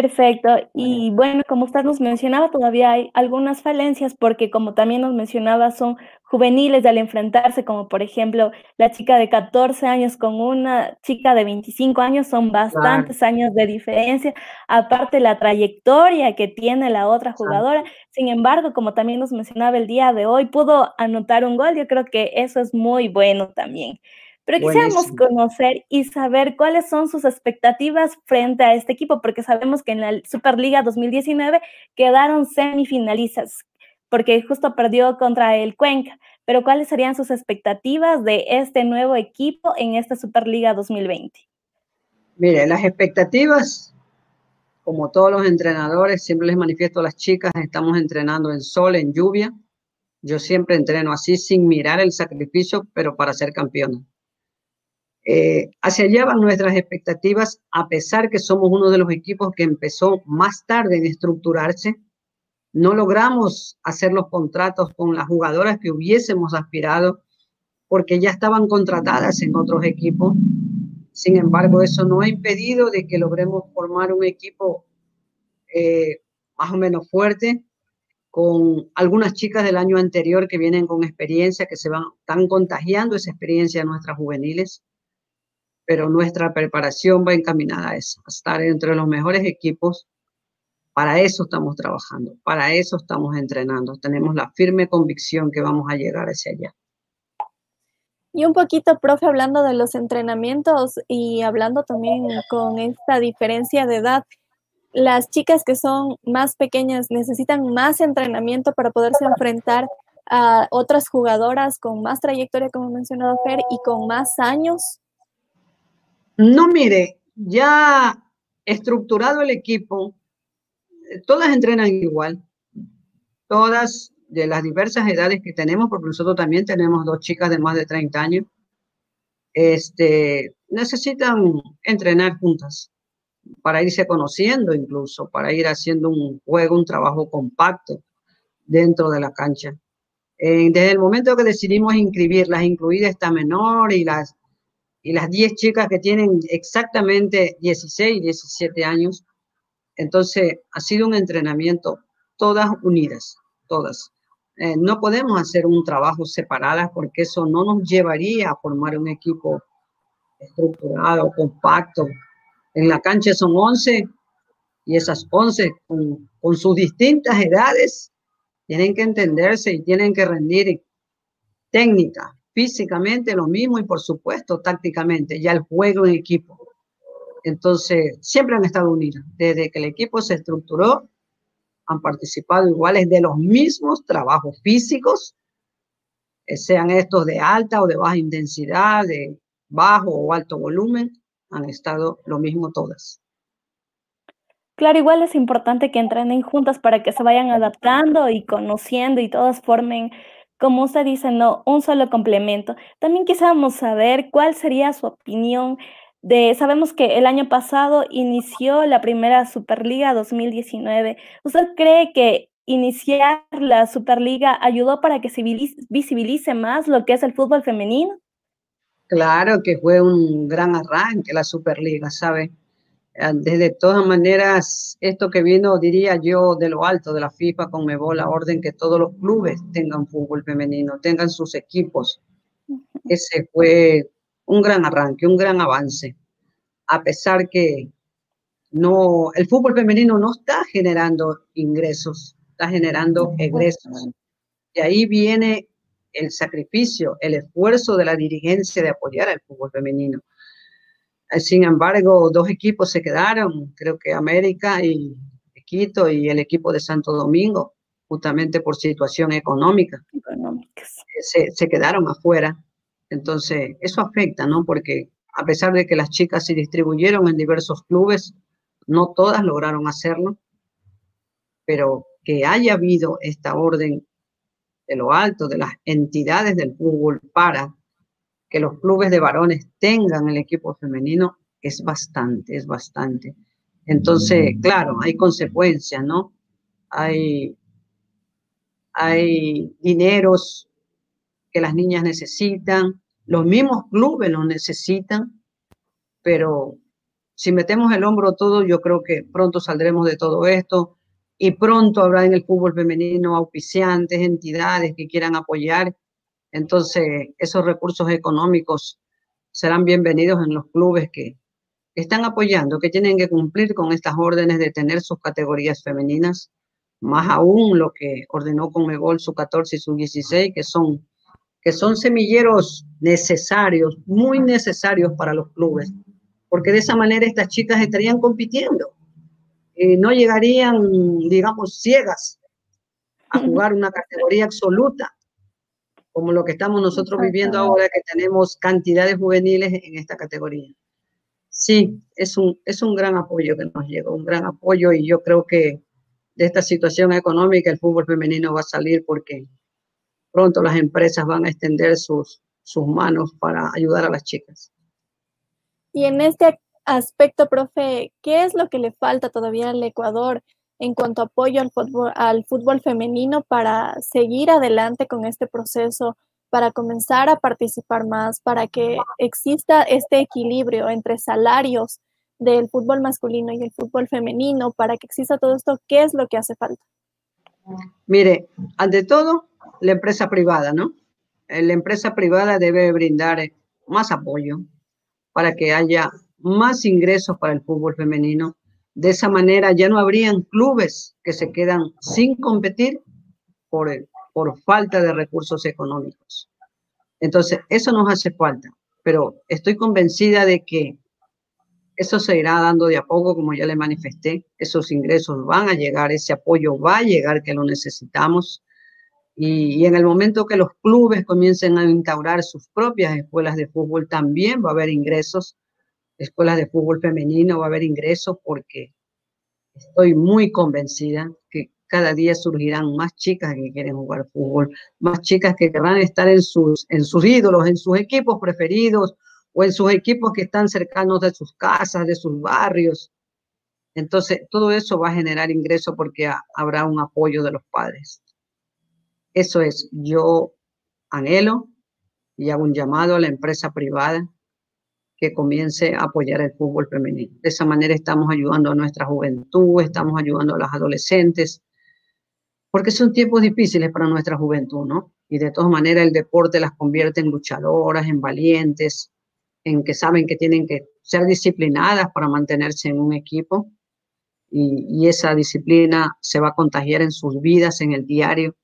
Perfecto. Y bueno, como usted nos mencionaba, todavía hay algunas falencias porque como también nos mencionaba, son juveniles al enfrentarse, como por ejemplo la chica de 14 años con una chica de 25 años, son bastantes años de diferencia, aparte la trayectoria que tiene la otra jugadora. Sin embargo, como también nos mencionaba el día de hoy, pudo anotar un gol, yo creo que eso es muy bueno también. Pero quisiéramos conocer y saber cuáles son sus expectativas frente a este equipo, porque sabemos que en la Superliga 2019 quedaron semifinalistas, porque justo perdió contra el Cuenca. Pero ¿cuáles serían sus expectativas de este nuevo equipo en esta Superliga 2020? Mire, las expectativas, como todos los entrenadores, siempre les manifiesto a las chicas, estamos entrenando en sol, en lluvia. Yo siempre entreno así, sin mirar el sacrificio, pero para ser campeona. Eh, hacia allá van nuestras expectativas, a pesar que somos uno de los equipos que empezó más tarde en estructurarse. No logramos hacer los contratos con las jugadoras que hubiésemos aspirado porque ya estaban contratadas en otros equipos. Sin embargo, eso no ha impedido de que logremos formar un equipo eh, más o menos fuerte, con algunas chicas del año anterior que vienen con experiencia, que se van, contagiando esa experiencia a nuestras juveniles pero nuestra preparación va encaminada a eso, a estar entre los mejores equipos. Para eso estamos trabajando, para eso estamos entrenando. Tenemos la firme convicción que vamos a llegar hacia allá. Y un poquito, profe, hablando de los entrenamientos y hablando también con esta diferencia de edad, las chicas que son más pequeñas necesitan más entrenamiento para poderse enfrentar a otras jugadoras con más trayectoria, como mencionado Fer, y con más años. No, mire, ya estructurado el equipo, todas entrenan igual, todas de las diversas edades que tenemos, porque nosotros también tenemos dos chicas de más de 30 años, este, necesitan entrenar juntas para irse conociendo incluso, para ir haciendo un juego, un trabajo compacto dentro de la cancha. Eh, desde el momento que decidimos inscribirlas, incluida esta menor y las, y las 10 chicas que tienen exactamente 16, 17 años, entonces ha sido un entrenamiento todas unidas, todas. Eh, no podemos hacer un trabajo separadas porque eso no nos llevaría a formar un equipo estructurado, compacto. En la cancha son 11 y esas 11 con, con sus distintas edades tienen que entenderse y tienen que rendir técnica, físicamente lo mismo y por supuesto tácticamente, ya el juego en equipo. Entonces, siempre han estado unidas. Desde que el equipo se estructuró, han participado iguales de los mismos trabajos físicos, eh, sean estos de alta o de baja intensidad, de bajo o alto volumen, han estado lo mismo todas. Claro, igual es importante que entrenen juntas para que se vayan adaptando y conociendo y todas formen, como usted dice, no, un solo complemento. También quisiéramos saber cuál sería su opinión sabemos que el año pasado inició la primera Superliga 2019. ¿Usted cree que iniciar la Superliga ayudó para que se visibilice más lo que es el fútbol femenino? Claro que fue un gran arranque la Superliga, ¿sabe? Ah, desde todas maneras, esto que vino, diría yo, de lo alto de la FIFA con Mebol, la orden que todos los clubes tengan fútbol femenino, tengan sus equipos. Ese fue un gran arranque, un gran avance, a pesar que no, el fútbol femenino no está generando ingresos, está generando egresos. Y ahí viene el sacrificio, el esfuerzo de la dirigencia de apoyar al fútbol femenino. Sin embargo, dos equipos se quedaron, creo que América y Quito y el equipo de Santo Domingo, justamente por situación económica. Se, se, quedaron afuera. Entonces, eso afecta, ¿no? Porque a pesar de que las chicas se distribuyeron en diversos clubes, no todas lograron hacerlo, pero que haya habido esta orden de lo alto de las entidades del fútbol para que los clubes de varones tengan el equipo femenino es bastante, es bastante. Entonces, claro, hay consecuencias, ¿no? Hay, hay dineros que las niñas necesitan, los mismos clubes los necesitan, pero si metemos el hombro todo, yo creo que pronto saldremos de todo esto y pronto habrá en el fútbol femenino auspiciantes, entidades que quieran apoyar. Entonces, esos recursos económicos serán bienvenidos en los clubes que están apoyando, que tienen que cumplir con estas órdenes de tener sus categorías femeninas, más aún lo que ordenó Conmebol su 14 y su 16, que son que son semilleros necesarios, muy necesarios para los clubes, porque de esa manera estas chicas estarían compitiendo. y no llegarían, digamos, ciegas a jugar una categoría absoluta, como lo que estamos nosotros viviendo ahora, que tenemos cantidades juveniles en esta categoría. Sí, es un, es un gran apoyo que nos llega, un gran apoyo y yo creo que de esta situación económica el fútbol femenino va a salir porque pronto las empresas van a extender sus, sus manos para ayudar a las chicas. Y en este aspecto, profe, ¿qué es lo que le falta todavía al Ecuador en cuanto a apoyo al fútbol, al fútbol femenino para seguir adelante con este proceso, para comenzar a participar más, para que exista este equilibrio entre salarios del fútbol masculino y el fútbol femenino, para que exista todo esto, ¿qué es lo que hace falta? Mire, ante todo, la empresa privada, ¿no? Eh, la empresa privada debe brindar eh, más apoyo para que haya más ingresos para el fútbol femenino. De esa manera ya no habrían clubes que se quedan sin competir por, por falta de recursos económicos. Entonces, eso nos hace falta, pero estoy convencida de que eso se irá dando de a poco, como ya le manifesté, esos ingresos van a llegar, ese apoyo va a llegar que lo necesitamos. Y, en el momento que los clubes comiencen a instaurar sus propias escuelas de fútbol, también va a haber ingresos, escuelas de fútbol femenino, va a haber ingresos porque estoy muy convencida que cada día surgirán más chicas que quieren jugar fútbol, más chicas que querrán estar en sus, ídolos, en sus equipos preferidos o en sus equipos que están cercanos de sus casas, de sus barrios. Entonces, todo eso va a generar ingresos porque habrá un apoyo de los padres. Eso es, yo anhelo y hago un llamado a la empresa privada que comience a apoyar el fútbol femenino. De esa manera estamos ayudando a nuestra juventud, estamos ayudando a las adolescentes, porque son tiempos difíciles para nuestra juventud, ¿no? Y de todas maneras el deporte las convierte en luchadoras, en valientes, en que saben que tienen que ser disciplinadas para mantenerse en un equipo y, esa disciplina se va a contagiar en sus vidas, en el diario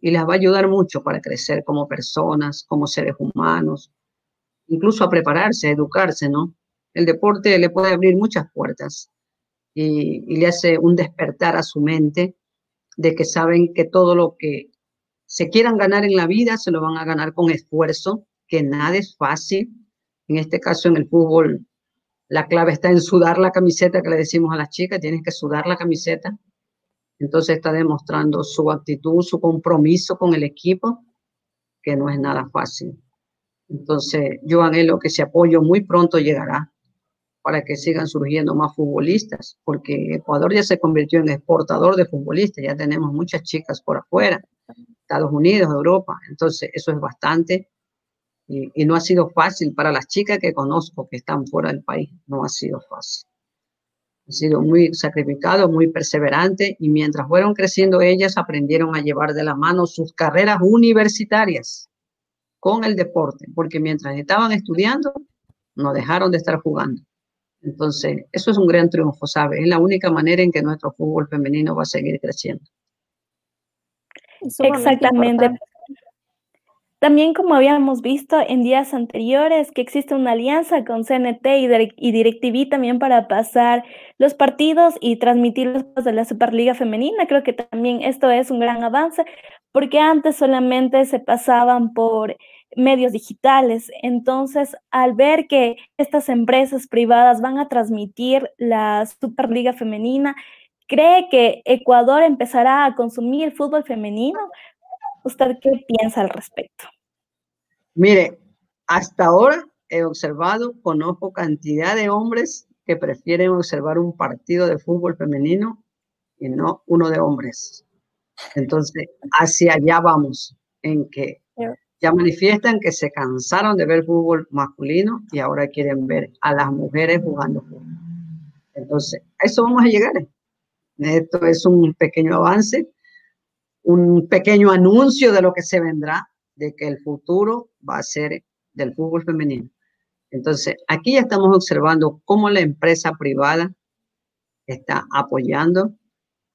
y les va a ayudar mucho para crecer como personas, como seres humanos, incluso a prepararse, a educarse, ¿no? El deporte le puede abrir muchas puertas y, le hace un despertar a su mente de que saben que todo lo que se quieran ganar en la vida se lo van a ganar con esfuerzo, que nada es fácil, en este caso, en el fútbol, la clave está en sudar la camiseta que le decimos a las chicas, tienes que sudar la camiseta. Entonces está demostrando su actitud, su compromiso con el equipo, que no es nada fácil. Entonces yo anhelo que ese apoyo muy pronto llegará para que sigan surgiendo más futbolistas, porque Ecuador ya se convirtió en exportador de futbolistas, ya tenemos muchas chicas por afuera, Estados Unidos, Europa, entonces eso es bastante y, no ha sido fácil para las chicas que conozco que están fuera del país, no ha sido fácil. Ha sido muy sacrificado, muy perseverante y mientras fueron creciendo ellas aprendieron a llevar de la mano sus carreras universitarias con el deporte, porque mientras estaban estudiando no dejaron de estar jugando. Entonces, eso es un gran triunfo, ¿sabe? Es la única manera en que nuestro fútbol femenino va a seguir creciendo. Exactamente. También como habíamos visto en días anteriores que existe una alianza con CNT y, DirecTV también para pasar los partidos y transmitir los de la Superliga Femenina. Creo que también esto es un gran avance porque antes solamente se pasaban por medios digitales. Entonces, al ver que estas empresas privadas van a transmitir la Superliga Femenina, ¿cree que Ecuador empezará a consumir fútbol femenino? ¿Usted qué piensa al respecto? Mire, hasta ahora he observado, conozco cantidad de hombres que prefieren observar un partido de fútbol femenino y no uno de hombres. Entonces, hacia allá vamos, en que ya manifiestan que se cansaron de ver fútbol masculino y ahora quieren ver a las mujeres jugando fútbol. Entonces, a eso vamos a llegar. Esto es un pequeño avance un pequeño anuncio de lo que se vendrá, de que el futuro va a ser del fútbol femenino. Entonces, aquí ya estamos observando cómo la empresa privada está apoyando,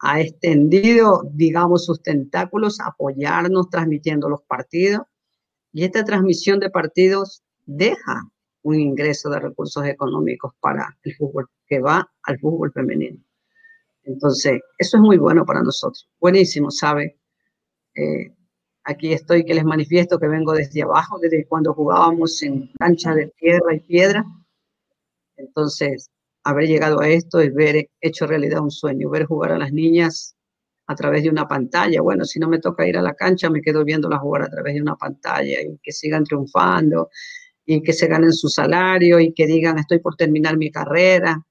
ha extendido, digamos, sus tentáculos, apoyarnos transmitiendo los partidos. Y esta transmisión de partidos deja un ingreso de recursos económicos para el fútbol, que va al fútbol femenino. Entonces, eso es muy bueno para nosotros. Buenísimo, ¿sabe? Eh, aquí estoy que les manifiesto que vengo desde abajo, desde cuando jugábamos en cancha de tierra y piedra. Entonces, haber llegado a esto es ver hecho realidad un sueño, ver jugar a las niñas a través de una pantalla. Bueno, si no me toca ir a la cancha, me quedo viéndolas jugar a través de una pantalla y que sigan triunfando y que se ganen su salario y que digan estoy por terminar mi carrera.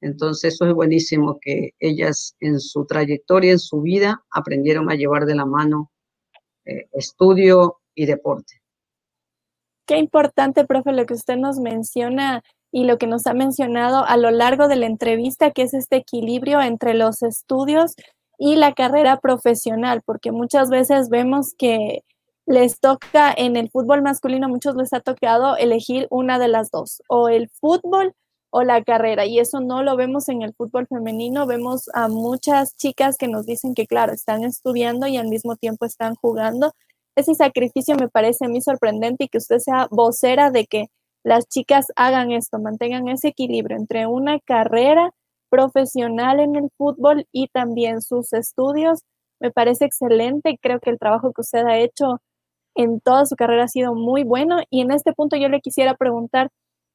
Entonces eso es buenísimo que ellas en su trayectoria, en su vida, aprendieron a llevar de la mano eh, estudio y deporte. Qué importante, profe, lo que usted nos menciona y lo que nos ha mencionado a lo largo de la entrevista, que es este equilibrio entre los estudios y la carrera profesional, porque muchas veces vemos que les toca en el fútbol masculino, muchos les ha tocado elegir una de las dos, o el fútbol o la carrera. Y eso no lo vemos en el fútbol femenino. Vemos a muchas chicas que nos dicen que, claro, están estudiando y al mismo tiempo están jugando. ese sacrificio me parece a mí sorprendente y que usted sea vocera de que las chicas hagan esto, mantengan ese equilibrio entre una carrera profesional en el fútbol y también sus estudios. Me parece excelente. Creo que el trabajo que usted ha hecho en toda su carrera ha sido muy bueno. Y en este punto yo le quisiera preguntar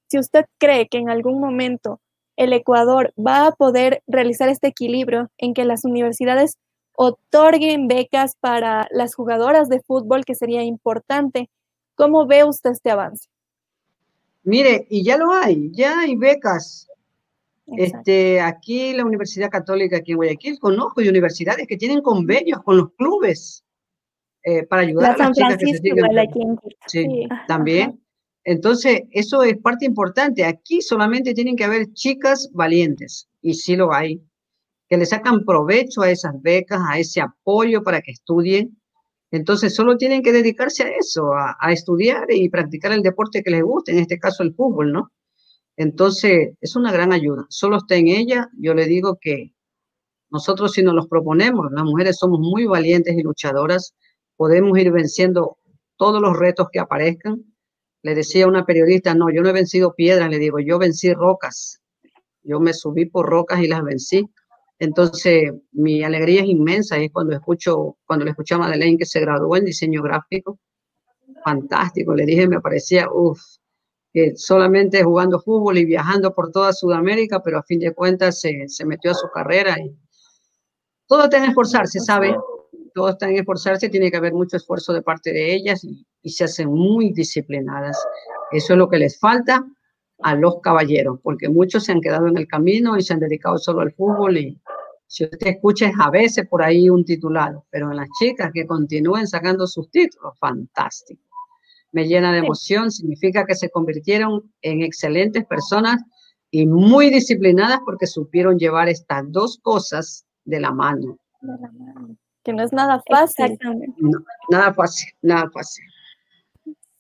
si usted cree que en algún momento el Ecuador va a poder realizar este equilibrio en que las universidades otorguen becas para las jugadoras de fútbol, que sería importante. ¿Cómo ve usted este avance? Mire, y ya lo hay, ya hay becas. Este, aquí la Universidad Católica aquí en Guayaquil, conozco de universidades que tienen convenios con los clubes eh, para ayudar a las chicas que se Sí, también. Entonces, eso es parte importante. Aquí solamente tienen que haber chicas valientes, y sí lo hay, que le sacan provecho a esas becas, a ese apoyo para que estudien. Entonces, solo tienen que dedicarse a eso, a, estudiar y practicar el deporte que les guste, en este caso el fútbol, ¿no? Entonces, es una gran ayuda. Solo está en ella. Yo le digo que nosotros si nos los proponemos, las mujeres somos muy valientes y luchadoras, podemos ir venciendo todos los retos que aparezcan. Le decía a una periodista, no, yo no he vencido piedras, le digo, yo vencí rocas. Yo me subí por rocas y las vencí. Entonces, mi alegría es inmensa, es cuando escucho, cuando le escuché a Madeleine que se graduó en diseño gráfico. Fantástico, le dije, me parecía, uff, que solamente jugando fútbol y viajando por toda Sudamérica, pero a fin de cuentas se, se metió a su carrera y todo está en esforzarse, ¿sabe? Todo está en esforzarse, tiene que haber mucho esfuerzo de parte de ellas y, y se hacen muy disciplinadas. Eso es lo que les falta a los caballeros, porque muchos se han quedado en el camino y se han dedicado solo al fútbol y si usted escucha es a veces por ahí un titulado, pero en las chicas que continúen sacando sus títulos, fantástico. Me llena de emoción, significa que se convirtieron en excelentes personas y muy disciplinadas porque supieron llevar estas dos cosas de la mano. Que no es nada fácil. nada fácil, nada fácil.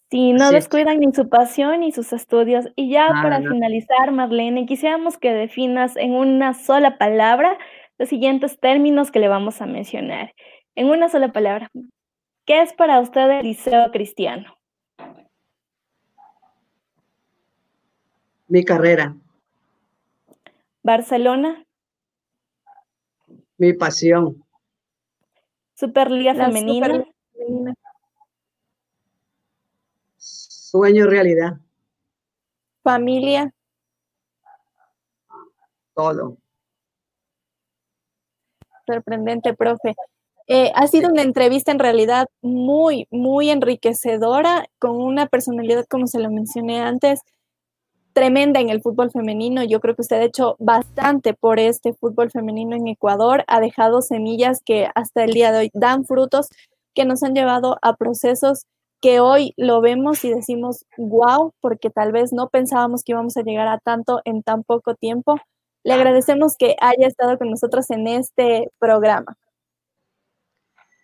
Sí, no descuidan ni su pasión ni sus estudios. Y ya para finalizar, Marlene, quisiéramos que definas en una sola palabra los siguientes términos que le vamos a mencionar. En una sola palabra, ¿qué es para usted el liceo cristiano? Mi carrera. Barcelona. Mi pasión. Superliga femenina. Sueño realidad. Familia. Todo. Sorprendente, profe. Eh, ha sido una entrevista en realidad muy, muy enriquecedora, con una personalidad, como se lo mencioné antes, tremenda en el fútbol femenino. Yo creo que usted ha hecho bastante por este fútbol femenino en Ecuador, ha dejado semillas que hasta el día de hoy dan frutos, que nos han llevado a procesos que hoy lo vemos y decimos, wow, porque tal vez no pensábamos que íbamos a llegar a tanto en tan poco tiempo. Le agradecemos que haya estado con nosotros en este programa.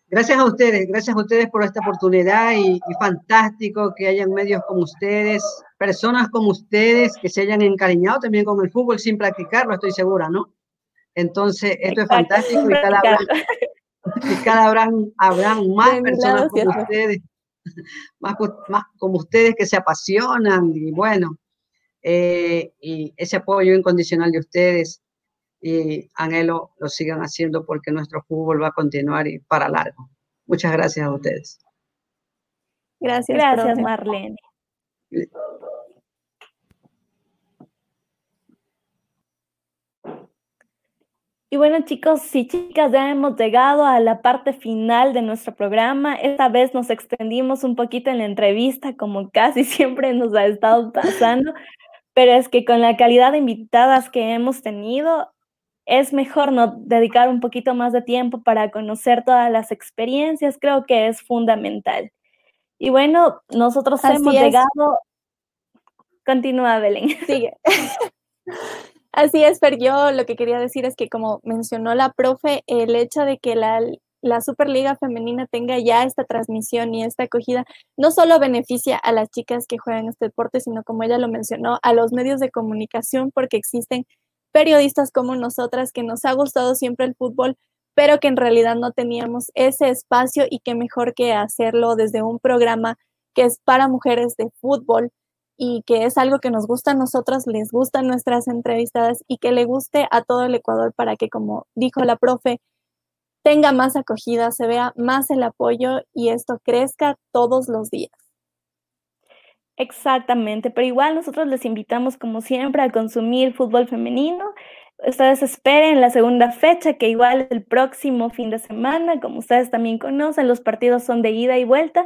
Gracias a ustedes, gracias a ustedes por esta oportunidad y, fantástico que hayan medios como ustedes, personas como ustedes que se hayan encariñado también con el fútbol sin practicarlo, estoy segura, ¿no? Entonces, esto es fantástico y cada, y cada habrán, habrán más personas como ustedes más, más como ustedes que se apasionan y bueno, eh, y ese apoyo incondicional de ustedes y anhelo lo sigan haciendo porque nuestro fútbol va a continuar y para largo. Muchas gracias a ustedes. Gracias, gracias Marlene. Y bueno chicos y chicas, ya hemos llegado a la parte final de nuestro programa. Esta vez nos extendimos un poquito en la entrevista, como casi siempre nos ha estado pasando, pero es que con la calidad de invitadas que hemos tenido, es mejor no dedicar un poquito más de tiempo para conocer todas las experiencias, creo que es fundamental. Y bueno, nosotros hemos llegado... Continúa, Belén. Sigue. Así es, pero yo lo que quería decir es que como mencionó la profe, el hecho de que la, la Superliga Femenina tenga ya esta transmisión y esta acogida, no solo beneficia a las chicas que juegan este deporte, sino como ella lo mencionó, a los medios de comunicación, porque existen periodistas como nosotras que nos ha gustado siempre el fútbol, pero que en realidad no teníamos ese espacio y que mejor que hacerlo desde un programa que es para mujeres de fútbol y que es algo que nos gusta a nosotros, les gustan nuestras entrevistadas y que le guste a todo el Ecuador para que, como dijo la profe, tenga más acogida, se vea más el apoyo y esto crezca todos los días. Exactamente, pero igual nosotros les invitamos como siempre a consumir fútbol femenino. Ustedes esperen la segunda fecha, que igual el próximo fin de semana, como ustedes también conocen, los partidos son de ida y vuelta,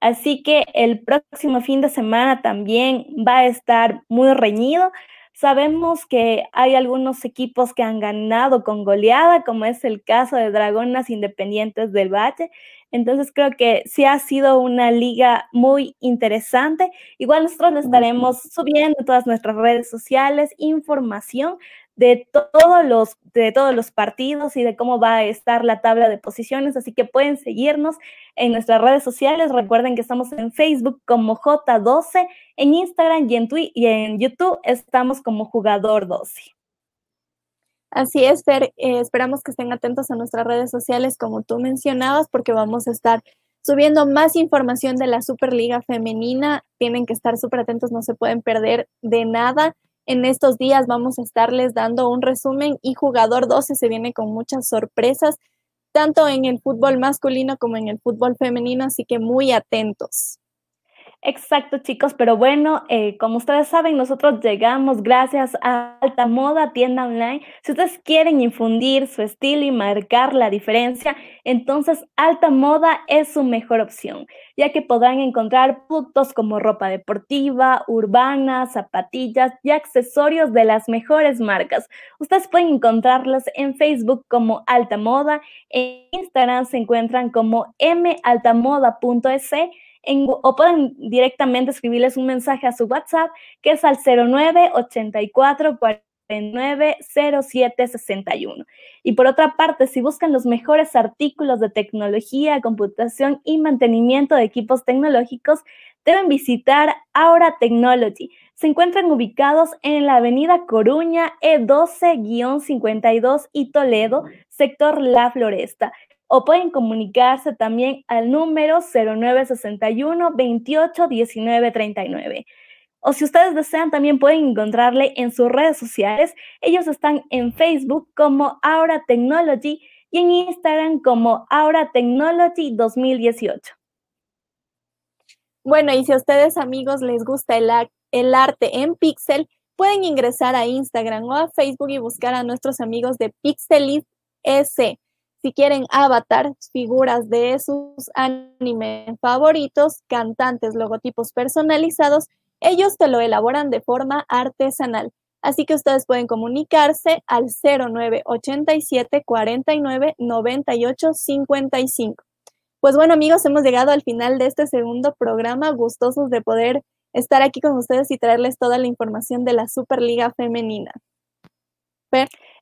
así que el próximo fin de semana también va a estar muy reñido. Sabemos que hay algunos equipos que han ganado con goleada, como es el caso de Dragonas Independientes del Valle. Entonces creo que sí ha sido una liga muy interesante. Igual nosotros le estaremos subiendo en todas nuestras redes sociales información de todos los de todos los partidos y de cómo va a estar la tabla de posiciones, así que pueden seguirnos en nuestras redes sociales. Recuerden que estamos en Facebook como J12, en Instagram y en Twitter y en YouTube estamos como Jugador 12. Así es, eh, esperamos que estén atentos a nuestras redes sociales como tú mencionabas porque vamos a estar subiendo más información de la Superliga Femenina. Tienen que estar súper atentos, no se pueden perder de nada. En estos días vamos a estarles dando un resumen y jugador 12 se viene con muchas sorpresas, tanto en el fútbol masculino como en el fútbol femenino, así que muy atentos. Exacto, chicos, pero bueno, eh, como ustedes saben, nosotros llegamos gracias a Alta Moda, tienda online. Si ustedes quieren infundir su estilo y marcar la diferencia, entonces Alta Moda es su mejor opción, ya que podrán encontrar productos como ropa deportiva, urbana, zapatillas y accesorios de las mejores marcas. Ustedes pueden encontrarlos en Facebook como Alta Moda, en Instagram se encuentran como maltamoda.es o pueden directamente escribirles un mensaje a su WhatsApp que es al 09 84 49 07 61. Y por otra parte, si buscan los mejores artículos de tecnología, computación y mantenimiento de equipos tecnológicos, deben visitar Aura Technology. Se encuentran ubicados en la avenida Coruña E12-52 y Toledo, sector La Floresta o pueden comunicarse también al número 0961 28 19 39. O si ustedes desean, también pueden encontrarle en sus redes sociales. Ellos están en Facebook como Aura Technology y en Instagram como Aura Technology 2018. Bueno, y si a ustedes amigos les gusta el, el arte en Pixel, pueden ingresar a Instagram o a Facebook y buscar a nuestros amigos de Pixelit S si quieren avatar, figuras de sus animes favoritos, cantantes, logotipos personalizados, ellos te lo elaboran de forma artesanal. Así que ustedes pueden comunicarse al 0987 49 98 55. Pues bueno, amigos, hemos llegado al final de este segundo programa, gustosos de poder estar aquí con ustedes y traerles toda la información de la Superliga Femenina.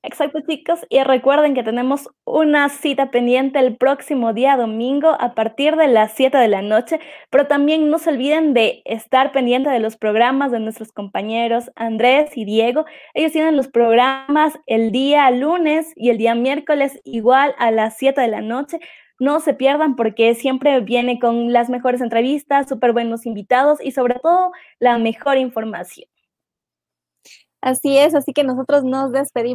Exacto, chicos. Y recuerden que tenemos una cita pendiente el próximo día domingo a partir de las 7 de la noche, pero también no se olviden de estar pendiente de los programas de nuestros compañeros Andrés y Diego. Ellos tienen los programas el día lunes y el día miércoles igual a las 7 de la noche. No se pierdan porque siempre viene con las mejores entrevistas, súper buenos invitados y sobre todo la mejor información. Así es, así que nosotros nos despedimos.